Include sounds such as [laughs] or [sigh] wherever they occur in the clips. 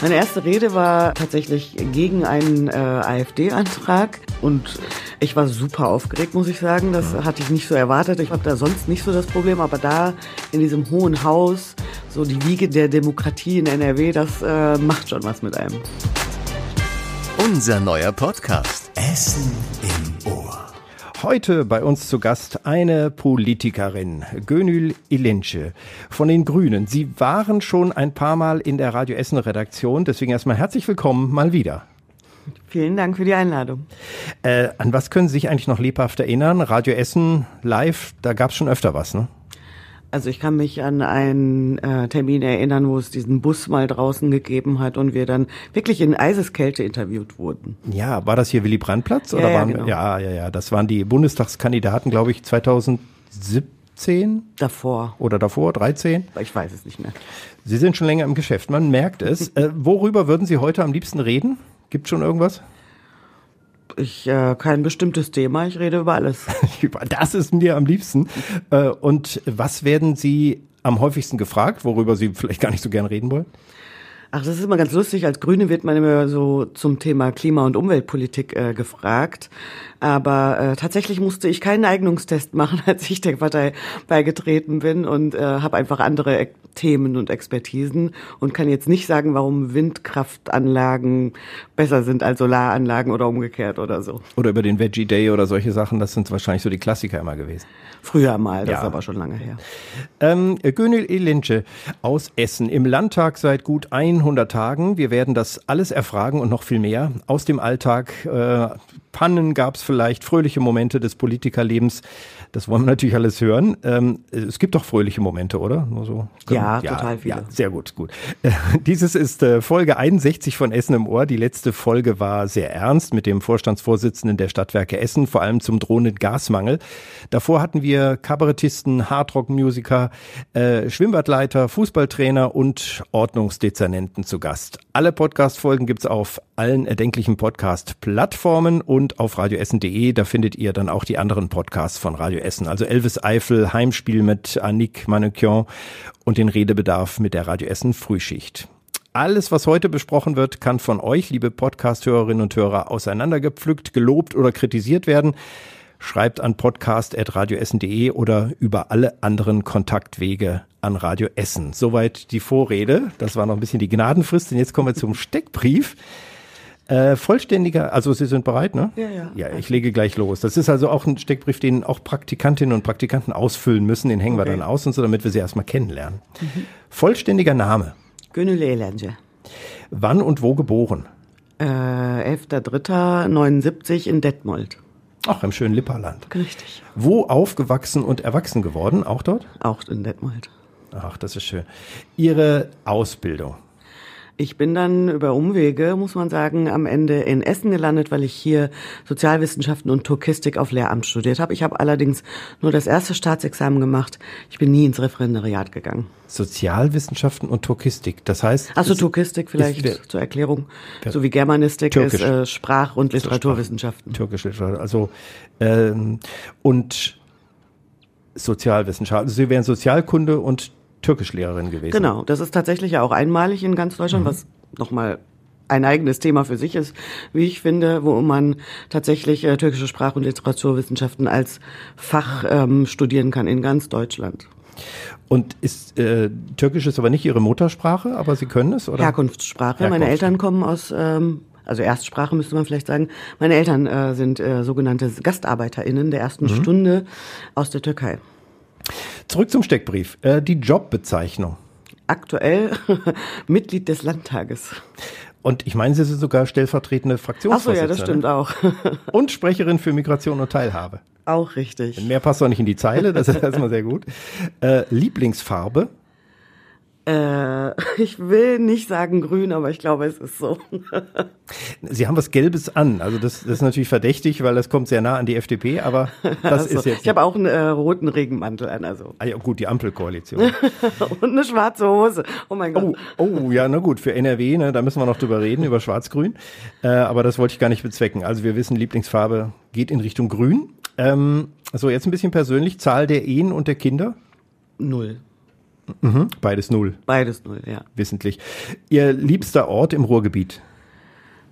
Meine erste Rede war tatsächlich gegen einen äh, AfD-Antrag und ich war super aufgeregt, muss ich sagen. Das hatte ich nicht so erwartet. Ich habe da sonst nicht so das Problem, aber da in diesem hohen Haus, so die Wiege der Demokratie in NRW, das äh, macht schon was mit einem. Unser neuer Podcast. Essen im. Heute bei uns zu Gast eine Politikerin, Gönül Ilince von den Grünen. Sie waren schon ein paar Mal in der Radio Essen Redaktion, deswegen erstmal herzlich willkommen mal wieder. Vielen Dank für die Einladung. Äh, an was können Sie sich eigentlich noch lebhaft erinnern? Radio Essen live, da gab es schon öfter was, ne? Also ich kann mich an einen äh, Termin erinnern, wo es diesen Bus mal draußen gegeben hat und wir dann wirklich in Eiseskälte interviewt wurden. Ja, war das hier Willy Brandt-Platz? Ja, oder ja, waren, genau. ja, ja, ja. Das waren die Bundestagskandidaten, glaube ich, 2017 Davor. oder davor, 13. Ich weiß es nicht mehr. Sie sind schon länger im Geschäft, man merkt es. äh, worüber würden Sie heute am liebsten reden? Gibt schon irgendwas? Ich äh, kein bestimmtes Thema, ich rede über alles. [laughs] Das ist mir am liebsten. Äh, Und was werden Sie am häufigsten gefragt, worüber Sie vielleicht gar nicht so gern reden wollen? Ach, das ist immer ganz lustig. Als Grüne wird man immer so zum Thema Klima- und Umweltpolitik äh, gefragt. Aber äh, tatsächlich musste ich keinen Eignungstest machen, [laughs] als ich der Partei beigetreten bin und äh, habe einfach andere Ek Themen und Expertisen und kann jetzt nicht sagen, warum Windkraftanlagen besser sind als Solaranlagen oder umgekehrt oder so. Oder über den Veggie Day oder solche Sachen, das sind wahrscheinlich so die Klassiker immer gewesen. Früher mal, das Ja. ist aber schon lange her. Ähm, Gönül Elince aus Essen im Landtag seit gut 100 Tagen. Wir werden das alles erfragen und noch viel mehr aus dem Alltag. Äh, Pannen gab es vielleicht, fröhliche Momente des Politikerlebens. Das wollen wir natürlich alles hören. Ähm, es gibt doch fröhliche Momente, oder? Nur so. Ja, total viele. Ja, sehr gut, gut. Äh, [laughs] Dieses ist äh, Folge 61 von Essen im Ohr. Die letzte Folge war sehr ernst mit dem Vorstandsvorsitzenden der Stadtwerke Essen, vor allem zum drohenden Gasmangel. Davor hatten wir Kabarettisten, Hardrock-Musiker, äh, Schwimmbadleiter, Fußballtrainer und Ordnungsdezernenten zu Gast. Alle Podcast-Folgen gibt's auf allen erdenklichen Podcast-Plattformen und auf radioessen.de. Da findet ihr dann auch die anderen Podcasts von Radio Essen. Also Elvis Eifel, Heimspiel mit Annick Manoukian und den Redebedarf mit der Radio Essen Frühschicht. Alles, was heute besprochen wird, kann von euch, liebe Podcast-Hörerinnen und Hörer, auseinandergepflückt, gelobt oder kritisiert werden. Schreibt an podcast.radioessen.de oder über alle anderen Kontaktwege an Radio Essen. Soweit die Vorrede. Das war noch ein bisschen die Gnadenfrist. Und jetzt kommen wir zum Steckbrief. Äh, vollständiger, also Sie sind bereit, ne? Ja, ja. Ja, ich lege gleich los. Das ist also auch ein Steckbrief, den auch Praktikantinnen und Praktikanten ausfüllen müssen. Den hängen wir Okay. Mhm. dann aus und so, damit wir sie erstmal kennenlernen. Vollständiger Name. Gönül Elange. Wann und wo geboren? Äh, 11.03.79 in Detmold. Ach, im schönen Lipperland. Richtig. Wo aufgewachsen und erwachsen geworden? Auch dort? Auch in Detmold. Ach, das ist schön. Ihre Ausbildung. Ich bin dann über Umwege, muss man sagen, am Ende in Essen gelandet, weil ich hier Sozialwissenschaften und Turkistik auf Lehramt studiert habe. Ich habe allerdings nur das erste Staatsexamen gemacht. Ich bin nie ins Referendariat gegangen. Sozialwissenschaften und Turkistik. Das heißt. Achso, es- Turkistik vielleicht ist- zur Erklärung. So wie Germanistik Türkisch. ist äh, Sprach- und Literaturwissenschaften. Türkische Literatur. Also, ähm, und Sozialwissenschaften. Also Sie wären Sozialkunde und Türkischlehrerin gewesen. Genau, das ist tatsächlich ja auch einmalig in ganz Deutschland, was nochmal ein eigenes Thema für sich ist, wie ich finde, wo man tatsächlich äh, türkische Sprach- und Literaturwissenschaften als Fach ähm, studieren kann in ganz Deutschland. Und ist äh, Türkisch ist aber nicht Ihre Muttersprache, aber Sie können es, oder? Herkunftssprache. Meine. Eltern kommen aus, ähm, also Erstsprache müsste man vielleicht sagen. Meine Eltern äh, sind äh, sogenannte GastarbeiterInnen der ersten Stunde aus der Türkei. Zurück zum Steckbrief. Äh, die Jobbezeichnung. Aktuell [laughs] Mitglied des Landtages. Und ich meine, Sie sind sogar stellvertretende Fraktionsvorsitzende. ja, das stimmt auch. [laughs] Und Sprecherin für Migration und Teilhabe. auch richtig. Mehr passt doch nicht in die Zeile, das ist erstmal sehr gut. Äh, Lieblingsfarbe. Äh, [laughs] ich will nicht sagen grün, aber ich glaube, es ist so. [laughs] Sie haben was Gelbes an. Also das, das ist natürlich verdächtig, weil das kommt sehr nah an die FDP, aber [laughs] das Also, ist jetzt. ich habe auch einen äh, roten Regenmantel an, also. ah, ja, gut, die Ampelkoalition. Und eine schwarze Hose. Oh mein Gott. Oh, oh, ja, na gut, für NRW, ne, da müssen wir noch drüber reden, über Schwarz-Grün. Äh, aber das wollte ich gar nicht bezwecken. Also wir wissen, Lieblingsfarbe geht in Richtung Grün. Ähm, so, jetzt ein bisschen persönlich. Zahl der Ehen und der Kinder? Null. Mhm. Beides null, Beides null, ja. wissentlich. Ihr liebster Ort im Ruhrgebiet?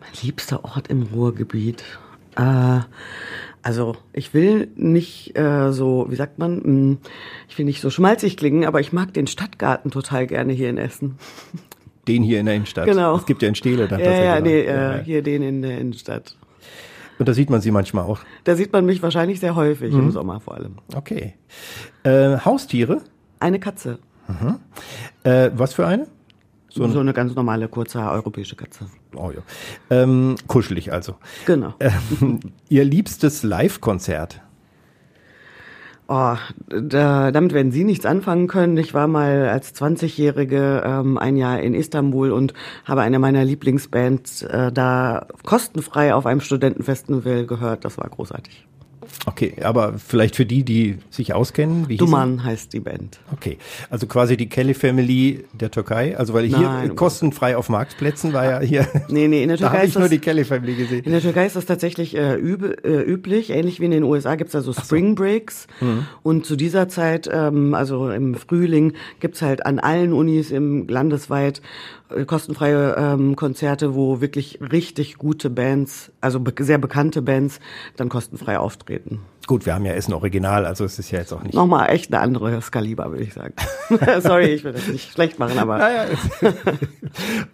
Mein liebster Ort im Ruhrgebiet. Äh, also ich will nicht äh, so, wie sagt man, mh, ich will nicht so schmalzig klingen, aber ich mag den Stadtgarten total gerne hier in Essen. Den hier in der Innenstadt. Genau. Es gibt ja in Stele. dachte Ja, das ja, nee, Ja, äh, hier den in der Innenstadt. Und da sieht man sie manchmal auch. Da sieht man mich wahrscheinlich sehr häufig, Mhm. im Sommer vor allem. Okay. Äh, Haustiere? Eine Katze. Äh, was für eine? So, so eine ganz normale, kurze europäische Katze. Oh ja. Ähm, kuschelig also. Genau. Ähm, [laughs] ihr liebstes Live-Konzert? Oh, da, damit werden Sie nichts anfangen können. Ich war mal als 20-Jährige ähm, ein Jahr in Istanbul und habe eine meiner Lieblingsbands äh, da kostenfrei auf einem Studentenfestival gehört. Das war großartig. Okay, aber vielleicht für die, die sich auskennen, wie hieß Duman heißt die Band. Okay, also quasi die Kelly Family der Türkei. Also weil hier Nein, um kostenfrei auf Marktplätzen war ja hier. [laughs] Nee, nee, in der da Türkei habe ist ich nur das- die Kelly Family gesehen. In der Türkei ist das tatsächlich äh, üb, äh, üblich, ähnlich wie in den USA gibt's da so Spring Breaks. Und zu dieser Zeit, ähm, also im Frühling, gibt's halt an allen Unis im landesweit kostenfreie ähm, Konzerte, wo wirklich richtig gute Bands, also be sehr bekannte Bands, dann kostenfrei auftreten. Gut, wir haben ja Essen Original, also es ist ja jetzt auch nicht. Nochmal echt eine andere Skaliber, würde ich sagen. [laughs] Sorry, ich will das nicht schlecht machen, aber Ah, ja. [laughs]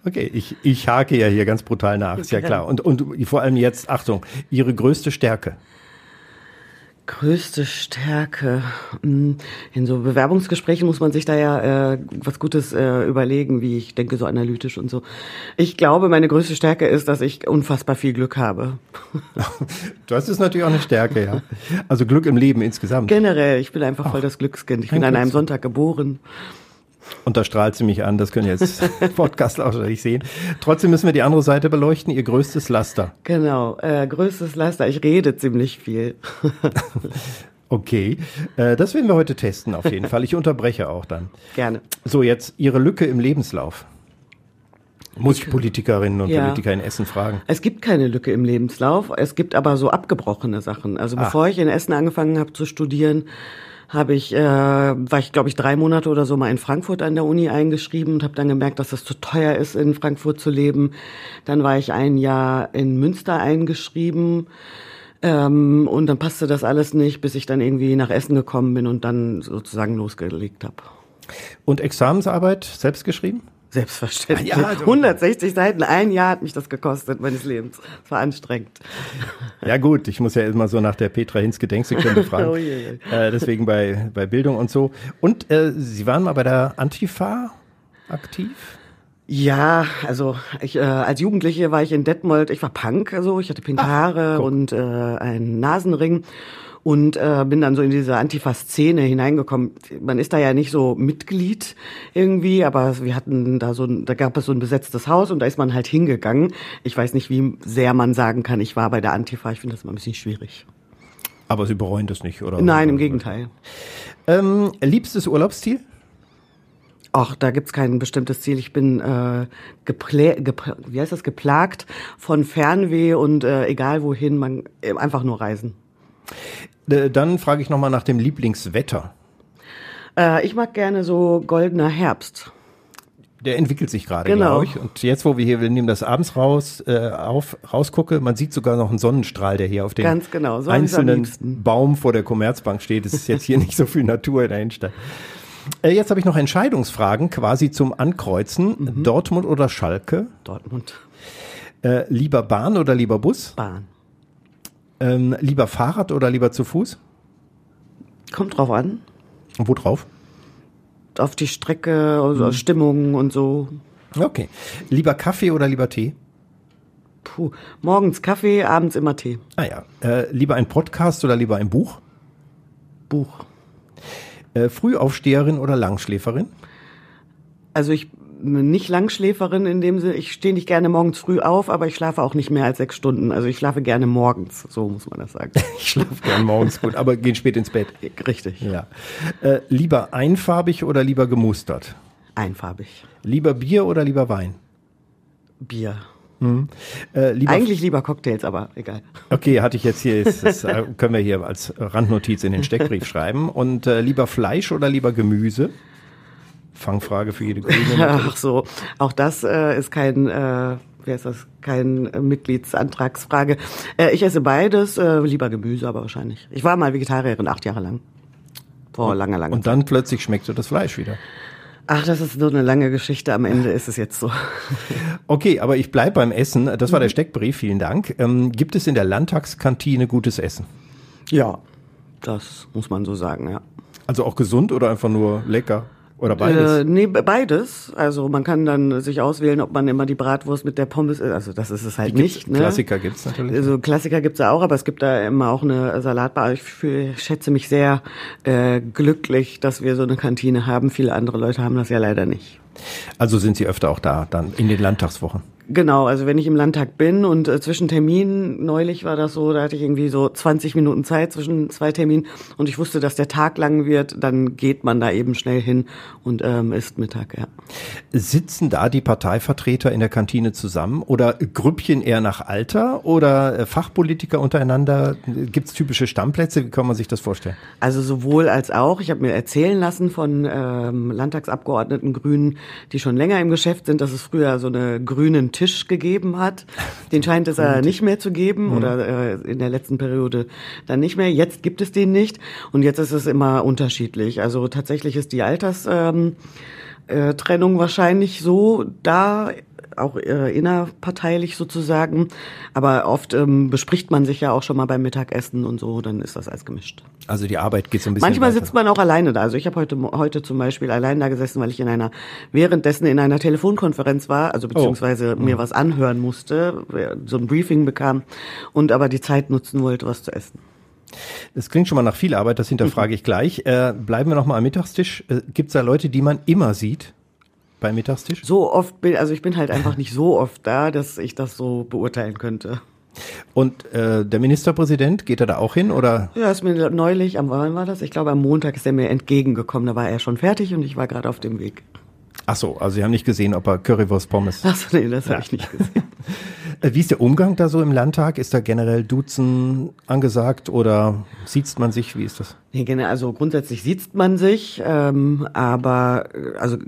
okay, ich, ich hake ja hier ganz brutal nach, ist ja klar. Und, und vor allem jetzt, Achtung, Ihre größte Stärke. Größte Stärke. Hm, In so Bewerbungsgesprächen muss man sich da ja äh, was Gutes äh, überlegen, wie ich denke, so analytisch und so. Ich glaube, meine größte Stärke ist, dass ich unfassbar viel Glück habe. [laughs] Das ist natürlich auch eine Stärke, ja. Also Glück im Leben insgesamt. Generell, ich bin einfach voll das Glückskind. Ich bin an einem. Sonntag geboren. Und da strahlt sie mich an, das können jetzt [laughs] Podcast auch nicht sehen. Trotzdem müssen wir die andere Seite beleuchten, ihr größtes Laster. Genau, äh, größtes Laster. Ich rede ziemlich viel. [laughs] Okay, äh, das werden wir heute testen auf jeden Fall. Ich unterbreche auch dann. Gerne. So, jetzt Ihre Lücke im Lebenslauf. Muss ich Politikerinnen und Ja. Politiker in Essen fragen. Es gibt keine Lücke im Lebenslauf. Es gibt aber so abgebrochene Sachen. Also bevor ich in Essen angefangen habe zu studieren, habe ich, äh, war ich glaube ich drei Monate oder so mal in Frankfurt an der Uni eingeschrieben und habe dann gemerkt, dass es zu teuer ist, in Frankfurt zu leben. Dann war ich ein Jahr in Münster eingeschrieben. Ähm, und dann passte das alles nicht, bis ich dann irgendwie nach Essen gekommen bin und dann sozusagen losgelegt habe. Und Examensarbeit selbst geschrieben? Selbstverständlich. Ja, also- 160 Seiten, ein Jahr hat mich das gekostet meines Lebens. Es war anstrengend. Ja gut, ich muss ja immer so nach der Petra Hinz Gedenksekunde [laughs] fragen. Oh je, je. äh, deswegen bei, bei Bildung und so. Und äh, Sie waren mal bei der Antifa aktiv? Ja, also ich, äh, als Jugendliche war ich in Detmold, ich war Punk, also ich hatte pinke Haare und äh, einen Nasenring und äh, bin dann so in diese Antifa-Szene hineingekommen. Man ist da ja nicht so Mitglied irgendwie, aber wir hatten da so, ein, da gab es so ein besetztes Haus und da ist man halt hingegangen. Ich weiß nicht, wie sehr man sagen kann, ich war bei der Antifa. Ich finde das immer ein bisschen schwierig. Aber Sie bereuen das nicht, oder? Nein, im Gegenteil. Ähm, liebstes Urlaubsziel? Ach, da gibt's kein bestimmtes Ziel. Ich bin äh, geplä gepl wie heißt das geplagt von Fernweh und äh, egal wohin, man äh, einfach nur reisen. Äh, dann frage ich nochmal nach dem Lieblingswetter. Äh, ich mag gerne so goldener Herbst. Der entwickelt sich gerade, Genau. glaube ich. Und jetzt, wo wir hier, wir nehmen das abends raus, äh, auf, rausgucke, man sieht sogar noch einen Sonnenstrahl, der hier auf dem Ganz genau, so einzelnen. Baum vor der Commerzbank steht. Es ist jetzt hier [laughs] nicht so viel Natur in der Innenstadt. Äh, jetzt habe ich noch Entscheidungsfragen quasi zum Ankreuzen. Mhm. Dortmund oder Schalke? Dortmund, Äh, lieber Bahn oder lieber Bus? Bahn. Ähm, lieber Fahrrad oder lieber zu Fuß? Kommt drauf an. Und wo drauf? Auf die Strecke, also Mhm. Stimmung und so. Okay. Lieber Kaffee oder lieber Tee? Puh. Morgens Kaffee, abends immer Tee. Ah ja. Äh, lieber ein Podcast oder lieber ein Buch? Buch. Äh, Frühaufsteherin oder Langschläferin? Also ich nicht Langschläferin in dem Sinne. Ich stehe nicht gerne morgens früh auf, aber ich schlafe auch nicht mehr als sechs Stunden. Also ich schlafe gerne morgens. So muss man das sagen. [laughs] Ich schlafe gern morgens gut, aber gehen spät ins Bett. Richtig. Ja. Äh, lieber einfarbig oder lieber gemustert? Einfarbig. Lieber Bier oder lieber Wein? Bier. Äh, lieber Eigentlich lieber Cocktails, aber egal. Okay, hatte ich jetzt hier, [laughs] ist, das äh, können wir hier als Randnotiz in den Steckbrief schreiben. Und äh, lieber Fleisch oder lieber Gemüse? Fangfrage für jede Grüne. [laughs] Ach so, auch das äh, ist kein, äh, wer ist das, kein äh, Mitgliedsantragsfrage. Äh, ich esse beides, äh, lieber Gemüse, aber wahrscheinlich. Ich war mal Vegetarierin acht Jahre lang. Vor langer, langer Und dann plötzlich schmeckt dir das Fleisch wieder. Ach, das ist so eine lange Geschichte. Am Ende [laughs] ist es jetzt so. Okay, aber ich bleib beim Essen. Das war der Steckbrief, vielen Dank. Ähm, gibt es in der Landtagskantine gutes Essen? Ja, das muss man so sagen, ja. Also auch gesund oder einfach nur lecker? Oder beides? Äh, nee, beides. Also man kann dann sich auswählen, ob man immer die Bratwurst mit der Pommes isst. Also das ist es halt Gibt's- nicht. Ne? Klassiker gibt's natürlich. Also Klassiker gibt's ja auch, aber es gibt da immer auch eine Salatbar. Ich, ich schätze mich sehr äh, glücklich, dass wir so eine Kantine haben. Viele andere Leute haben das ja leider nicht. Also sind Sie öfter auch da, dann in den Landtagswochen? Genau, also wenn ich im Landtag bin und äh, zwischen Terminen, neulich war das so, da hatte ich irgendwie so 20 Minuten Zeit zwischen zwei Terminen und ich wusste, dass der Tag lang wird, dann geht man da eben schnell hin und ähm, isst Mittag, ja. Sitzen da die Parteivertreter in der Kantine zusammen oder Grüppchen eher nach Alter oder äh, Fachpolitiker untereinander? Gibt's typische Stammplätze? Wie kann man sich das vorstellen? Also sowohl als auch. Ich habe mir erzählen lassen von ähm, Landtagsabgeordneten Grünen, die schon länger im Geschäft sind, dass es früher so einen grünen Tisch gegeben hat. Den scheint es äh, nicht mehr zu geben oder äh, in der letzten Periode dann nicht mehr. Jetzt gibt es den nicht und jetzt ist es immer unterschiedlich. Also tatsächlich ist die Alters ähm, äh, Trennung wahrscheinlich so da, auch äh, innerparteilich sozusagen. Aber oft ähm, bespricht man sich ja auch schon mal beim Mittagessen und so, dann ist das alles gemischt. Also die Arbeit geht so ein bisschen Manchmal weiter. sitzt man auch alleine da. Also ich habe heute heute zum Beispiel allein da gesessen, weil ich in einer währenddessen in einer Telefonkonferenz war, also beziehungsweise mir was anhören musste, so ein Briefing bekam und aber die Zeit nutzen wollte, was zu essen. Das klingt schon mal nach viel Arbeit, das hinterfrage [laughs] ich gleich. Äh, bleiben wir noch mal am Mittagstisch. Äh, Gibt's da Leute, die man immer sieht beim Mittagstisch? So oft bin, also ich bin halt einfach nicht so oft da, dass ich das so beurteilen könnte. Und äh, der Ministerpräsident, geht er da auch hin oder? Ja, ist mir neulich, am wann war das? Ich glaube, am Montag ist er mir entgegengekommen. Da war er schon fertig und ich war gerade auf dem Weg. Ach so, also Sie haben nicht gesehen, ob er Currywurst Pommes. Achso, nee, das habe ich nicht gesehen. Äh, [laughs] Wie ist der Umgang da so im Landtag? Ist da generell Duzen angesagt oder sieht man sich? Wie ist das? Nee, also grundsätzlich sieht man sich, ähm, aber äh, also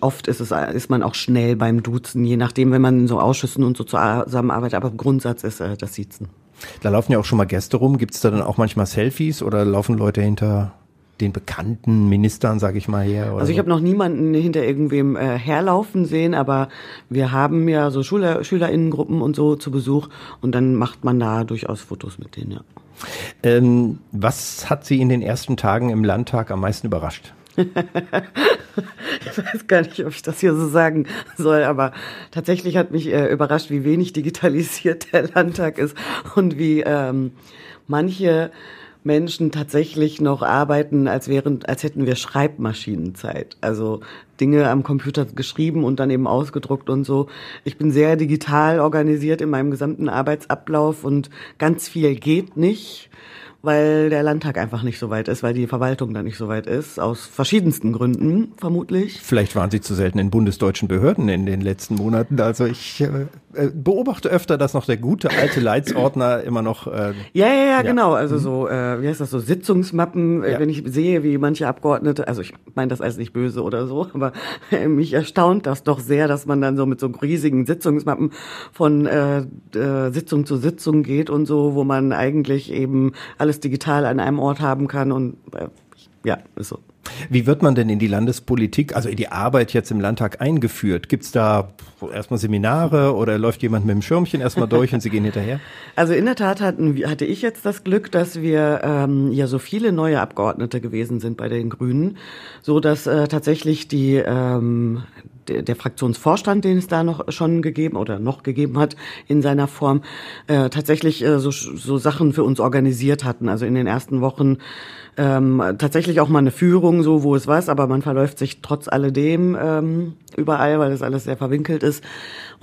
oft ist es ist man auch schnell beim Duzen, je nachdem, wenn man in so Ausschüssen und so zusammenarbeitet. Aber im Grundsatz ist äh, das Siezen. Da laufen ja auch schon mal Gäste rum. Gibt's da dann auch manchmal Selfies oder laufen Leute hinter den bekannten Ministern, sag ich mal, her? Oder Also ich so? habe noch niemanden hinter irgendwem äh, herlaufen sehen, aber wir haben ja so Schüler, Schülerinnengruppen und so zu Besuch und dann macht man da durchaus Fotos mit denen, ja. ähm, was hat Sie in den ersten Tagen im Landtag am meisten überrascht? [laughs] Ich weiß gar nicht, ob ich das hier so sagen soll, aber tatsächlich hat mich äh, überrascht, wie wenig digitalisiert der Landtag ist und wie ähm, manche Menschen tatsächlich noch arbeiten, als wären, als hätten wir Schreibmaschinenzeit. Also Dinge am Computer geschrieben und dann eben ausgedruckt und so. Ich bin sehr digital organisiert in meinem gesamten Arbeitsablauf und ganz viel geht nicht weil der Landtag einfach nicht so weit ist, weil die Verwaltung da nicht so weit ist, aus verschiedensten Gründen vermutlich. Vielleicht waren Sie zu selten in bundesdeutschen Behörden in den letzten Monaten. Also ich äh, äh, beobachte öfter, dass noch der gute alte Leitsordner immer noch. Äh, Ja, ja, ja, Ja. genau. Also so, äh, wie heißt das so, Sitzungsmappen, äh, Ja. wenn ich sehe, wie manche Abgeordnete, also ich meine das alles nicht böse oder so, [laughs] aber äh, mich erstaunt das doch sehr, dass man dann so mit so riesigen Sitzungsmappen von äh, äh, Sitzung zu Sitzung geht und so, wo man eigentlich eben alles digital an einem Ort haben kann und äh, ja, ist so. Wie wird man denn in die Landespolitik, also in die Arbeit jetzt im Landtag eingeführt? Gibt's da erstmal Seminare oder läuft jemand mit dem Schirmchen erstmal durch und Sie gehen hinterher? [laughs] Also in der Tat hatten, hatte ich jetzt das Glück, dass wir ähm, ja so viele neue Abgeordnete gewesen sind bei den Grünen, so dass äh, tatsächlich die ähm, der, der Fraktionsvorstand, den es da noch schon gegeben oder noch gegeben hat in seiner Form, äh, tatsächlich äh, so, so Sachen für uns organisiert hatten. Also in den ersten Wochen ähm, tatsächlich auch mal eine Führung, so wo es was, aber man verläuft sich trotz alledem ähm, überall, weil das alles sehr verwinkelt ist.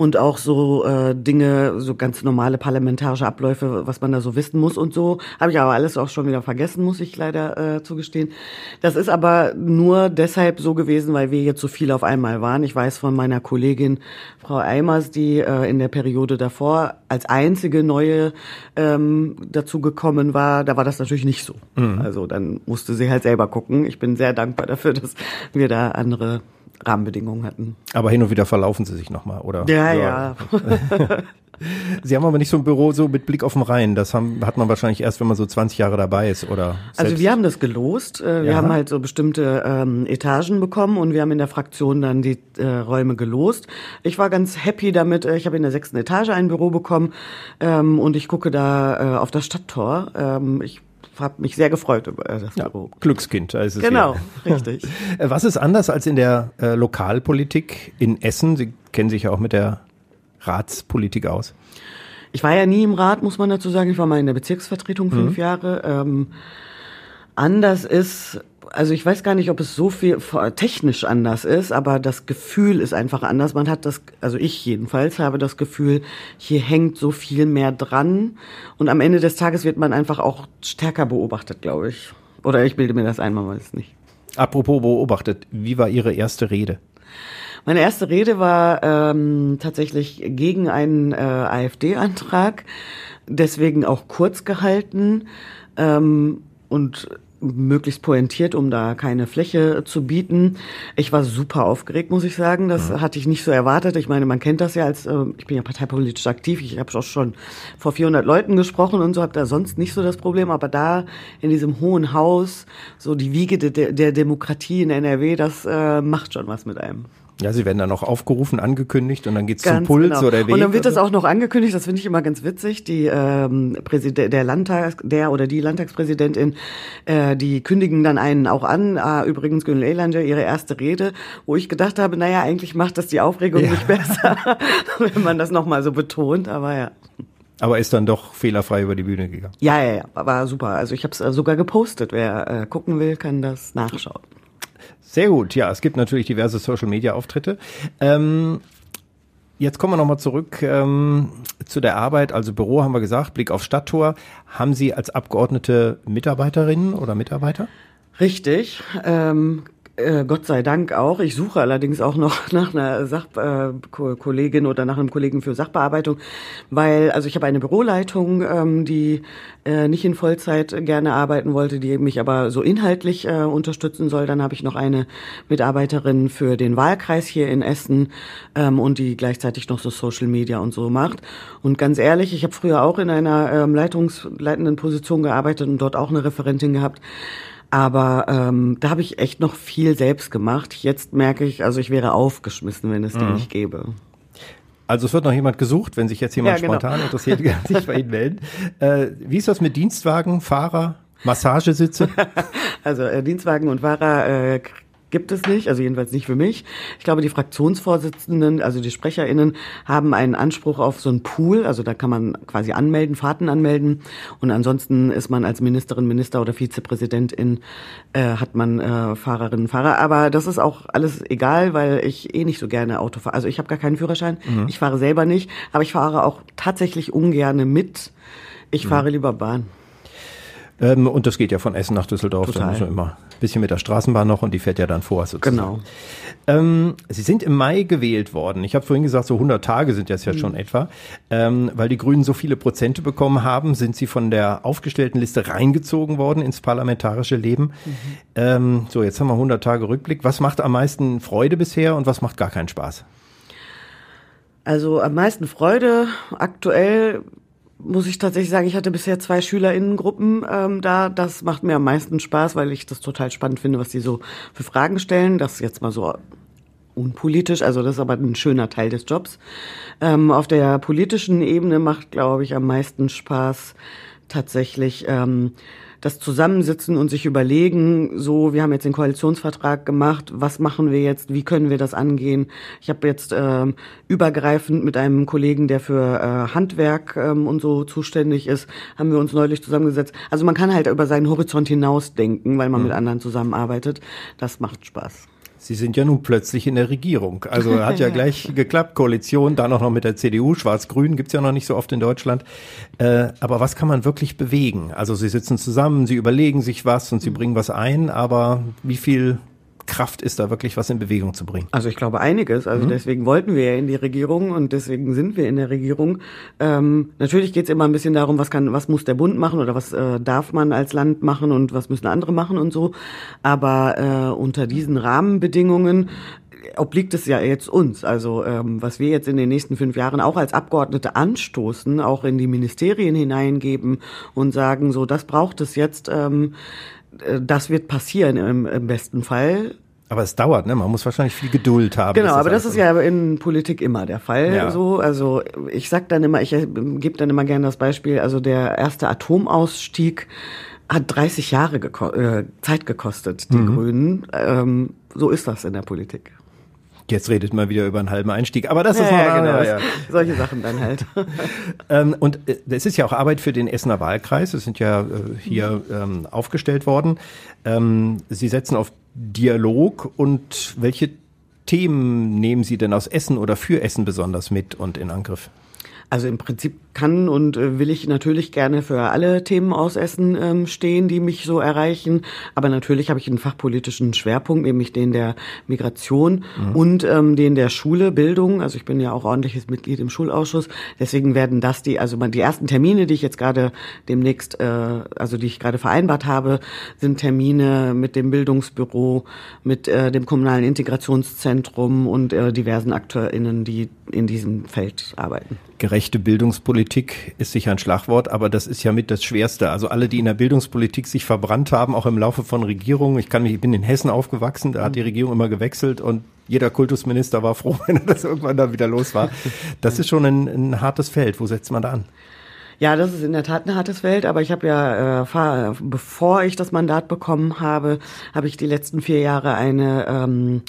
Und auch so äh, Dinge, so ganz normale parlamentarische Abläufe, was man da so wissen muss und so. Habe ich aber alles auch schon wieder vergessen, muss ich leider äh, zugestehen. Das ist aber nur deshalb so gewesen, weil wir jetzt so viele auf einmal waren. Ich weiß von meiner Kollegin Frau Eimers, die äh, in der Periode davor als einzige neue ähm, dazu gekommen war, da war das natürlich nicht so. Also dann musste sie halt selber gucken. Ich bin sehr dankbar dafür, dass wir da andere Rahmenbedingungen hatten. Aber hin und wieder verlaufen sie sich nochmal, oder? Ja, ja. [laughs] Sie haben aber nicht so ein Büro so mit Blick auf den Rhein. Das haben, hat man wahrscheinlich erst, wenn man so 20 Jahre dabei ist, oder? Also wir haben das gelost. Äh, Wir Ja. haben halt so bestimmte ähm, Etagen bekommen und wir haben in der Fraktion dann die äh, Räume gelost. Ich war ganz happy damit. Äh, Ich habe in der sechsten Etage ein Büro bekommen ähm, und ich gucke da äh, auf das Stadttor. Ähm, ich habe mich sehr gefreut über äh, das ja. Glückskind, da ist es Genau, wieder. [laughs] richtig. Äh, Was ist anders als in der äh, Lokalpolitik in Essen? Sie kennen sich ja auch mit der Ratspolitik aus. Ich war ja nie im Rat, muss man dazu sagen. Ich war mal in der Bezirksvertretung fünf Jahre. Ähm, anders ist, also ich weiß gar nicht, ob es so viel technisch anders ist, aber das Gefühl ist einfach anders. Man hat das, also ich jedenfalls habe das Gefühl, hier hängt so viel mehr dran und am Ende des Tages wird man einfach auch stärker beobachtet, glaube ich. Oder ich bilde mir das ein, man weiß es nicht. Apropos beobachtet, wie war Ihre erste Rede? Meine erste Rede war ähm, tatsächlich gegen einen äh, AfD-Antrag, deswegen auch kurz gehalten ähm, und möglichst pointiert, um da keine Fläche zu bieten. Ich war super aufgeregt, muss ich sagen. Das hatte ich nicht so erwartet. Ich meine, man kennt das ja als, äh, ich bin ja parteipolitisch aktiv. Ich habe auch schon vor 400 Leuten gesprochen und so, habe da sonst nicht so das Problem. Aber da in diesem hohen Haus, so die Wiege de, der Demokratie in NRW, das äh, macht schon was mit einem. Ja, Sie werden dann auch aufgerufen, angekündigt und dann geht's zum Ganz Puls genau. oder Weg. Und dann wird das auch noch angekündigt, das finde ich immer ganz witzig. Die ähm, Präsident, der Landtag, der oder die Landtagspräsidentin, äh, die kündigen dann einen auch an. Ah, übrigens Gönül Elander, ihre erste Rede, wo ich gedacht habe, naja, eigentlich macht das die Aufregung Ja. nicht besser, [laughs] wenn man das nochmal so betont. Aber ja. Aber ist dann doch fehlerfrei über die Bühne gegangen. Ja, ja, ja, war super. Also ich habe es sogar gepostet. Wer äh, gucken will, kann das nachschauen. Sehr gut, ja, es gibt natürlich diverse Social-Media-Auftritte. Ähm, jetzt kommen wir nochmal zurück ähm, zu der Arbeit. Also Büro haben wir gesagt, Blick auf Stadttor. Haben Sie als Abgeordnete Mitarbeiterinnen oder Mitarbeiter? Richtig. Ähm, äh, Gott sei Dank auch. Ich suche allerdings auch noch [laughs] nach einer Sachkollegin oder nach einem Kollegen für Sachbearbeitung, weil also ich habe eine Büroleitung, ähm, die äh, nicht in Vollzeit gerne arbeiten wollte, die mich aber so inhaltlich äh, unterstützen soll. Dann habe ich noch eine Mitarbeiterin für den Wahlkreis hier in Essen ähm, und die gleichzeitig noch so Social Media und so macht. Und ganz ehrlich, ich habe früher auch in einer ähm, leitungsleitenden Position gearbeitet und dort auch eine Referentin gehabt. Aber ähm, da habe ich echt noch viel selbst gemacht. Jetzt merke ich, also ich wäre aufgeschmissen, wenn es die nicht gäbe. Also es wird noch jemand gesucht, wenn sich jetzt jemand Ja, genau. spontan interessiert, [laughs] kann sich bei Ihnen melden. Äh, wie ist das mit Dienstwagen, Fahrer, Massagesitze? [laughs] Also äh, Dienstwagen und Fahrer äh, gibt es nicht, also jedenfalls nicht für mich. Ich glaube, die Fraktionsvorsitzenden, also die SprecherInnen, haben einen Anspruch auf so einen Pool, also da kann man quasi anmelden, Fahrten anmelden und ansonsten ist man als Ministerin, Minister oder Vizepräsidentin, äh, hat man äh, Fahrerinnen, Fahrer. Aber das ist auch alles egal, weil ich eh nicht so gerne Auto fahre. Also ich habe gar keinen Führerschein, ich fahre selber nicht, aber ich fahre auch tatsächlich ungerne mit. Ich fahre lieber Bahn. Ähm, und das geht ja von Essen nach Düsseldorf. Da muss man immer ein bisschen mit der Straßenbahn noch und die fährt ja dann vor sozusagen. Genau. Ähm, Sie sind im Mai gewählt worden. Ich habe vorhin gesagt, so 100 Tage sind jetzt ja schon etwa. Ähm, weil die Grünen so viele Prozente bekommen haben, sind sie von der aufgestellten Liste reingezogen worden ins parlamentarische Leben. Ähm, so, jetzt haben wir 100 Tage Rückblick. Was macht am meisten Freude bisher und was macht gar keinen Spaß? Also am meisten Freude aktuell muss ich tatsächlich sagen, ich hatte bisher zwei SchülerInnengruppen ähm, da. Das macht mir am meisten Spaß, weil ich das total spannend finde, was die so für Fragen stellen. Das jetzt mal so unpolitisch, also das ist aber ein schöner Teil des Jobs. Ähm, auf der politischen Ebene macht, glaube ich, am meisten Spaß tatsächlich ähm, das Zusammensitzen und sich überlegen, so, wir haben jetzt den Koalitionsvertrag gemacht, was machen wir jetzt, wie können wir das angehen? Ich habe jetzt ähm, übergreifend mit einem Kollegen, der für äh, Handwerk ähm, und so zuständig ist, haben wir uns neulich zusammengesetzt. Also man kann halt über seinen Horizont hinaus denken, weil man mit anderen zusammenarbeitet. Das macht Spaß. Sie sind ja nun plötzlich in der Regierung. Also [laughs] hat ja gleich geklappt, Koalition, dann auch noch mit der CDU, Schwarz-Grün gibt's ja noch nicht so oft in Deutschland. Äh, aber was kann man wirklich bewegen? Also Sie sitzen zusammen, Sie überlegen sich was und Sie bringen was ein, aber wie viel Kraft ist, da wirklich was in Bewegung zu bringen? Also ich glaube einiges. Also mhm. deswegen wollten wir ja in die Regierung und deswegen sind wir in der Regierung. Ähm, natürlich geht es immer ein bisschen darum, was kann, was muss der Bund machen oder was äh, darf man als Land machen und was müssen andere machen und so. Aber äh, unter diesen Rahmenbedingungen obliegt es ja jetzt uns. Also ähm, was wir jetzt in den nächsten fünf Jahren auch als Abgeordnete anstoßen, auch in die Ministerien hineingeben und sagen, so das braucht es jetzt. Ähm, äh, das wird passieren im, im besten Fall. Aber es dauert, ne? Man muss wahrscheinlich viel Geduld haben. Genau, aber das ist ja in Politik immer der Fall. Ja. So, also ich sag dann immer, ich äh, gebe dann immer gerne das Beispiel. Also der erste Atomausstieg hat 30 Jahre geko äh, Zeit gekostet, die mhm. Grünen. Ähm, so ist das in der Politik. Jetzt redet man wieder über einen halben Einstieg, aber das ist ja, noch genau, ja. solche Sachen dann halt. [laughs] ähm, und äh, es ist ja auch Arbeit für den Essener Wahlkreis. Es sind ja äh, hier ähm, aufgestellt worden. Ähm, Sie setzen auf Dialog und welche Themen nehmen Sie denn aus Essen oder für Essen besonders mit und in Angriff? Also im Prinzip kann und äh, will ich natürlich gerne für alle Themen aus Essen ähm, stehen, die mich so erreichen. Aber natürlich habe ich einen fachpolitischen Schwerpunkt, nämlich den der Migration mhm. und ähm, den der Schule, Bildung. Also ich bin ja auch ordentliches Mitglied im Schulausschuss. Deswegen werden das die, also die ersten Termine, die ich jetzt gerade demnächst, äh, also die ich gerade vereinbart habe, sind Termine mit dem Bildungsbüro, mit äh, dem kommunalen Integrationszentrum und äh, diversen AkteurInnen, die in diesem Feld arbeiten. Gerechte Bildungspolitik ist sicher ein Schlagwort, aber das ist ja mit das Schwerste. Also alle, die in der Bildungspolitik sich verbrannt haben, auch im Laufe von Regierungen. Ich kann mich, ich bin in Hessen aufgewachsen, da hat die Regierung immer gewechselt und jeder Kultusminister war froh, [laughs] wenn das irgendwann da wieder los war. Das ist schon ein, ein hartes Feld. Wo setzt man da an? Ja, das ist in der Tat ein hartes Feld, aber ich habe ja, äh, bevor ich das Mandat bekommen habe, habe ich die letzten vier Jahre eine ähm,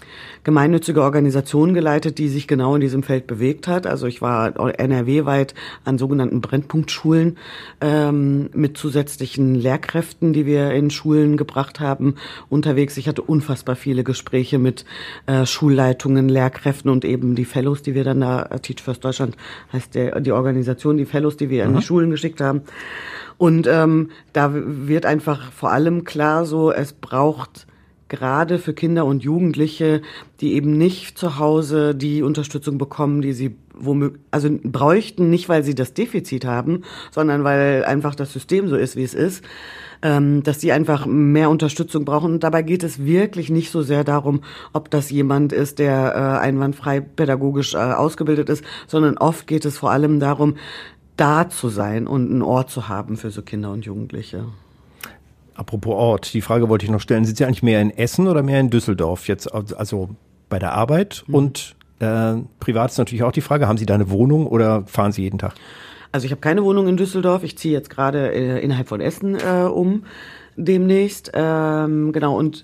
gemeinnützige Organisation geleitet, die sich genau in diesem Feld bewegt hat. Also ich war NRW-weit an sogenannten Brennpunktschulen ähm, mit zusätzlichen Lehrkräften, die wir in Schulen gebracht haben, unterwegs. Ich hatte unfassbar viele Gespräche mit äh, Schulleitungen, Lehrkräften und eben die Fellows, die wir dann da, äh, Teach First Deutschland heißt der, die Organisation, die Fellows, die wir mhm. in die Schulen Schulen geschickt haben. Und ähm, da wird einfach vor allem klar so, es braucht gerade für Kinder und Jugendliche, die eben nicht zu Hause die Unterstützung bekommen, die sie womöglich, also bräuchten, nicht weil sie das Defizit haben, sondern weil einfach das System so ist, wie es ist, ähm, dass die einfach mehr Unterstützung brauchen. Und dabei geht es wirklich nicht so sehr darum, ob das jemand ist, der äh, einwandfrei pädagogisch äh, ausgebildet ist, sondern oft geht es vor allem darum, da zu sein und einen Ort zu haben für so Kinder und Jugendliche. Apropos Ort, die Frage wollte ich noch stellen. Sind Sie eigentlich mehr in Essen oder mehr in Düsseldorf? Jetzt also bei der Arbeit mhm. und äh, privat ist natürlich auch die Frage, haben Sie da eine Wohnung oder fahren Sie jeden Tag? Also ich habe keine Wohnung in Düsseldorf. Ich ziehe jetzt gerade äh, innerhalb von Essen äh, um demnächst. Ähm, genau und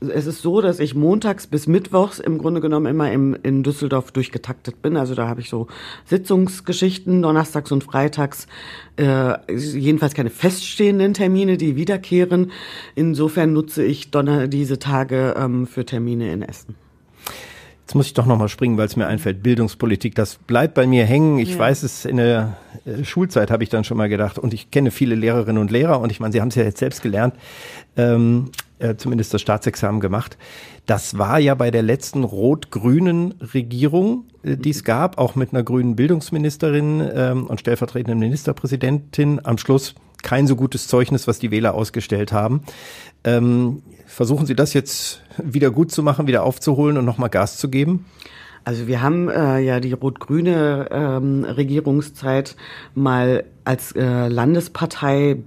es ist so, dass ich montags bis mittwochs im Grunde genommen immer im, in Düsseldorf durchgetaktet bin. Also da habe ich so Sitzungsgeschichten, donnerstags und freitags, äh, jedenfalls keine feststehenden Termine, die wiederkehren. Insofern nutze ich Donner diese Tage ähm, für Termine in Essen. Jetzt muss ich doch nochmal springen, weil es mir einfällt. Bildungspolitik, das bleibt bei mir hängen. Ich ja. weiß es, in der äh, Schulzeit habe ich dann schon mal gedacht und ich kenne viele Lehrerinnen und Lehrer und ich meine, Sie haben es ja jetzt selbst gelernt. Ähm, äh, zumindest das Staatsexamen gemacht. Das war ja bei der letzten rot-grünen Regierung, äh, die es gab, auch mit einer grünen Bildungsministerin ähm, und stellvertretenden Ministerpräsidentin am Schluss kein so gutes Zeugnis, was die Wähler ausgestellt haben. Ähm, versuchen Sie das jetzt wieder gut zu machen, wieder aufzuholen und nochmal Gas zu geben? Also wir haben äh, ja die rot-grüne ähm, Regierungszeit mal als äh, Landespartei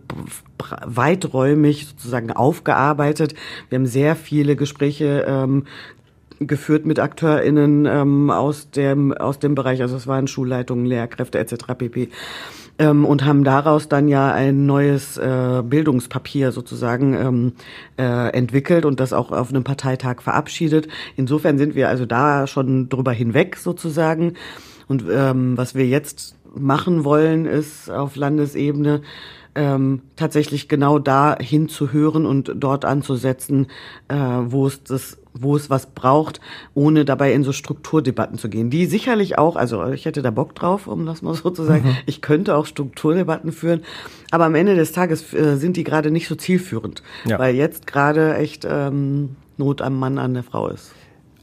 weiträumig sozusagen aufgearbeitet. Wir haben sehr viele Gespräche ähm, geführt mit AkteurInnen ähm, aus dem aus dem Bereich, also es waren Schulleitungen, Lehrkräfte etc. pp ähm, und haben daraus dann ja ein neues äh, Bildungspapier sozusagen ähm, äh, entwickelt und das auch auf einem Parteitag verabschiedet. Insofern sind wir also da schon drüber hinweg sozusagen. Und ähm, was wir jetzt machen wollen, ist auf Landesebene ähm, tatsächlich genau da hinzuhören und dort anzusetzen, äh, wo es das wo es was braucht, ohne dabei in so Strukturdebatten zu gehen. Die sicherlich auch, also ich hätte da Bock drauf, um das mal so zu sagen. Mhm. Ich könnte auch Strukturdebatten führen, aber am Ende des Tages äh, sind die gerade nicht so zielführend, ja. weil jetzt gerade echt ähm, Not am Mann, an der Frau ist.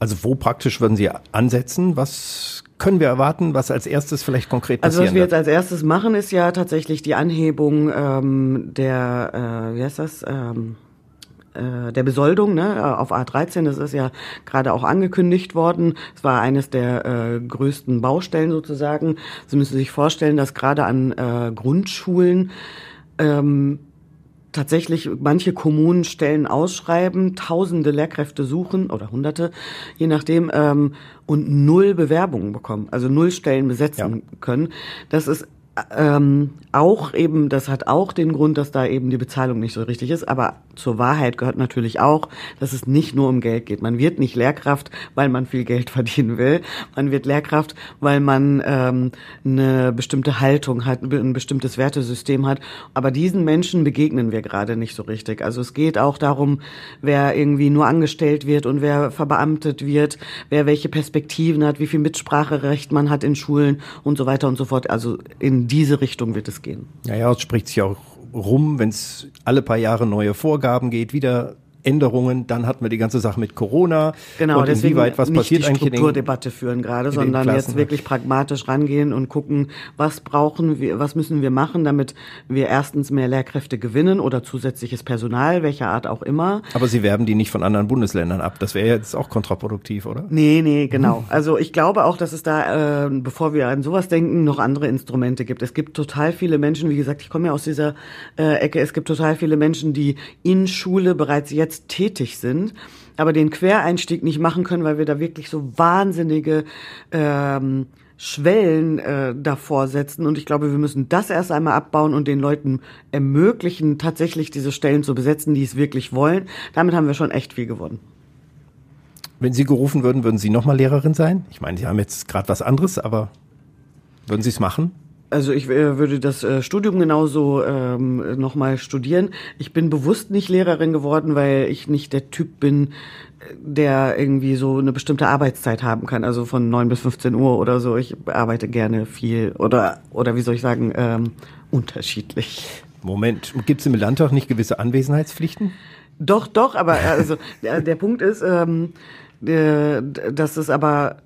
Also wo praktisch würden Sie ansetzen? Was können wir erwarten, was als erstes vielleicht konkret passiert? Also was wir jetzt als erstes machen, ist ja tatsächlich die Anhebung ähm, der, äh, wie heißt das? Ähm, äh, der Besoldung ne, auf A13. Das ist ja gerade auch angekündigt worden. Es war eines der äh, größten Baustellen sozusagen. Sie müssen sich vorstellen, dass gerade an äh, Grundschulen ähm, tatsächlich manche Kommunen Stellen ausschreiben, tausende Lehrkräfte suchen oder hunderte, je nachdem, ähm, und null Bewerbungen bekommen, also null Stellen besetzen ja. können. Das ist ähm, auch eben, das hat auch den Grund, dass da eben die Bezahlung nicht so richtig ist. Aber zur Wahrheit gehört natürlich auch, dass es nicht nur um Geld geht. Man wird nicht Lehrkraft, weil man viel Geld [laughs] verdienen will. Man wird Lehrkraft, weil man ähm, eine bestimmte Haltung hat, ein bestimmtes Wertesystem hat. Aber diesen Menschen begegnen wir gerade nicht so richtig. Also es geht auch darum, wer irgendwie nur angestellt wird und wer verbeamtet wird, wer welche Perspektiven hat, wie viel Mitspracherecht man hat in Schulen und so weiter und so fort. Also in diese Richtung wird es gehen. Ja, ja, es spricht sich auch rum, wenn es alle paar Jahre neue Vorgaben geht, wieder Änderungen. Dann hatten wir die ganze Sache mit Corona. Genau, und deswegen inwieweit, was nicht passiert die Strukturdebatte führen gerade, sondern jetzt wirklich pragmatisch rangehen und gucken, was brauchen wir, was müssen wir machen, damit wir erstens mehr Lehrkräfte gewinnen oder zusätzliches Personal, welcher Art auch immer. Aber Sie werben die nicht von anderen Bundesländern ab. Das wäre jetzt auch kontraproduktiv, oder? Nee, nee, genau. Also ich glaube auch, dass es da, äh, bevor wir an sowas denken, noch andere Instrumente gibt. Es gibt total viele Menschen, wie gesagt, ich komme ja aus dieser äh, Ecke, es gibt total viele Menschen, die in Schule bereits jetzt jetzt tätig sind, aber den Quereinstieg nicht machen können, weil wir da wirklich so wahnsinnige ähm, Schwellen äh, davor setzen. Und ich glaube, wir müssen das erst einmal abbauen und den Leuten ermöglichen, tatsächlich diese Stellen zu besetzen, die es wirklich wollen. Damit haben wir schon echt viel gewonnen. Wenn Sie gerufen würden, würden Sie nochmal Lehrerin sein? Ich meine, Sie haben jetzt gerade was anderes, aber würden Sie es machen? Also ich äh, würde das äh, Studium genauso ähm, nochmal studieren. Ich bin bewusst nicht Lehrerin geworden, weil ich nicht der Typ bin, der irgendwie so eine bestimmte Arbeitszeit haben kann, also von neun bis 15 Uhr oder so. Ich arbeite gerne viel oder oder wie soll ich sagen, ähm, unterschiedlich. Moment, gibt es im Landtag nicht gewisse Anwesenheitspflichten? Doch, doch, aber also [laughs] der, der Punkt ist, ähm, äh, dass es aber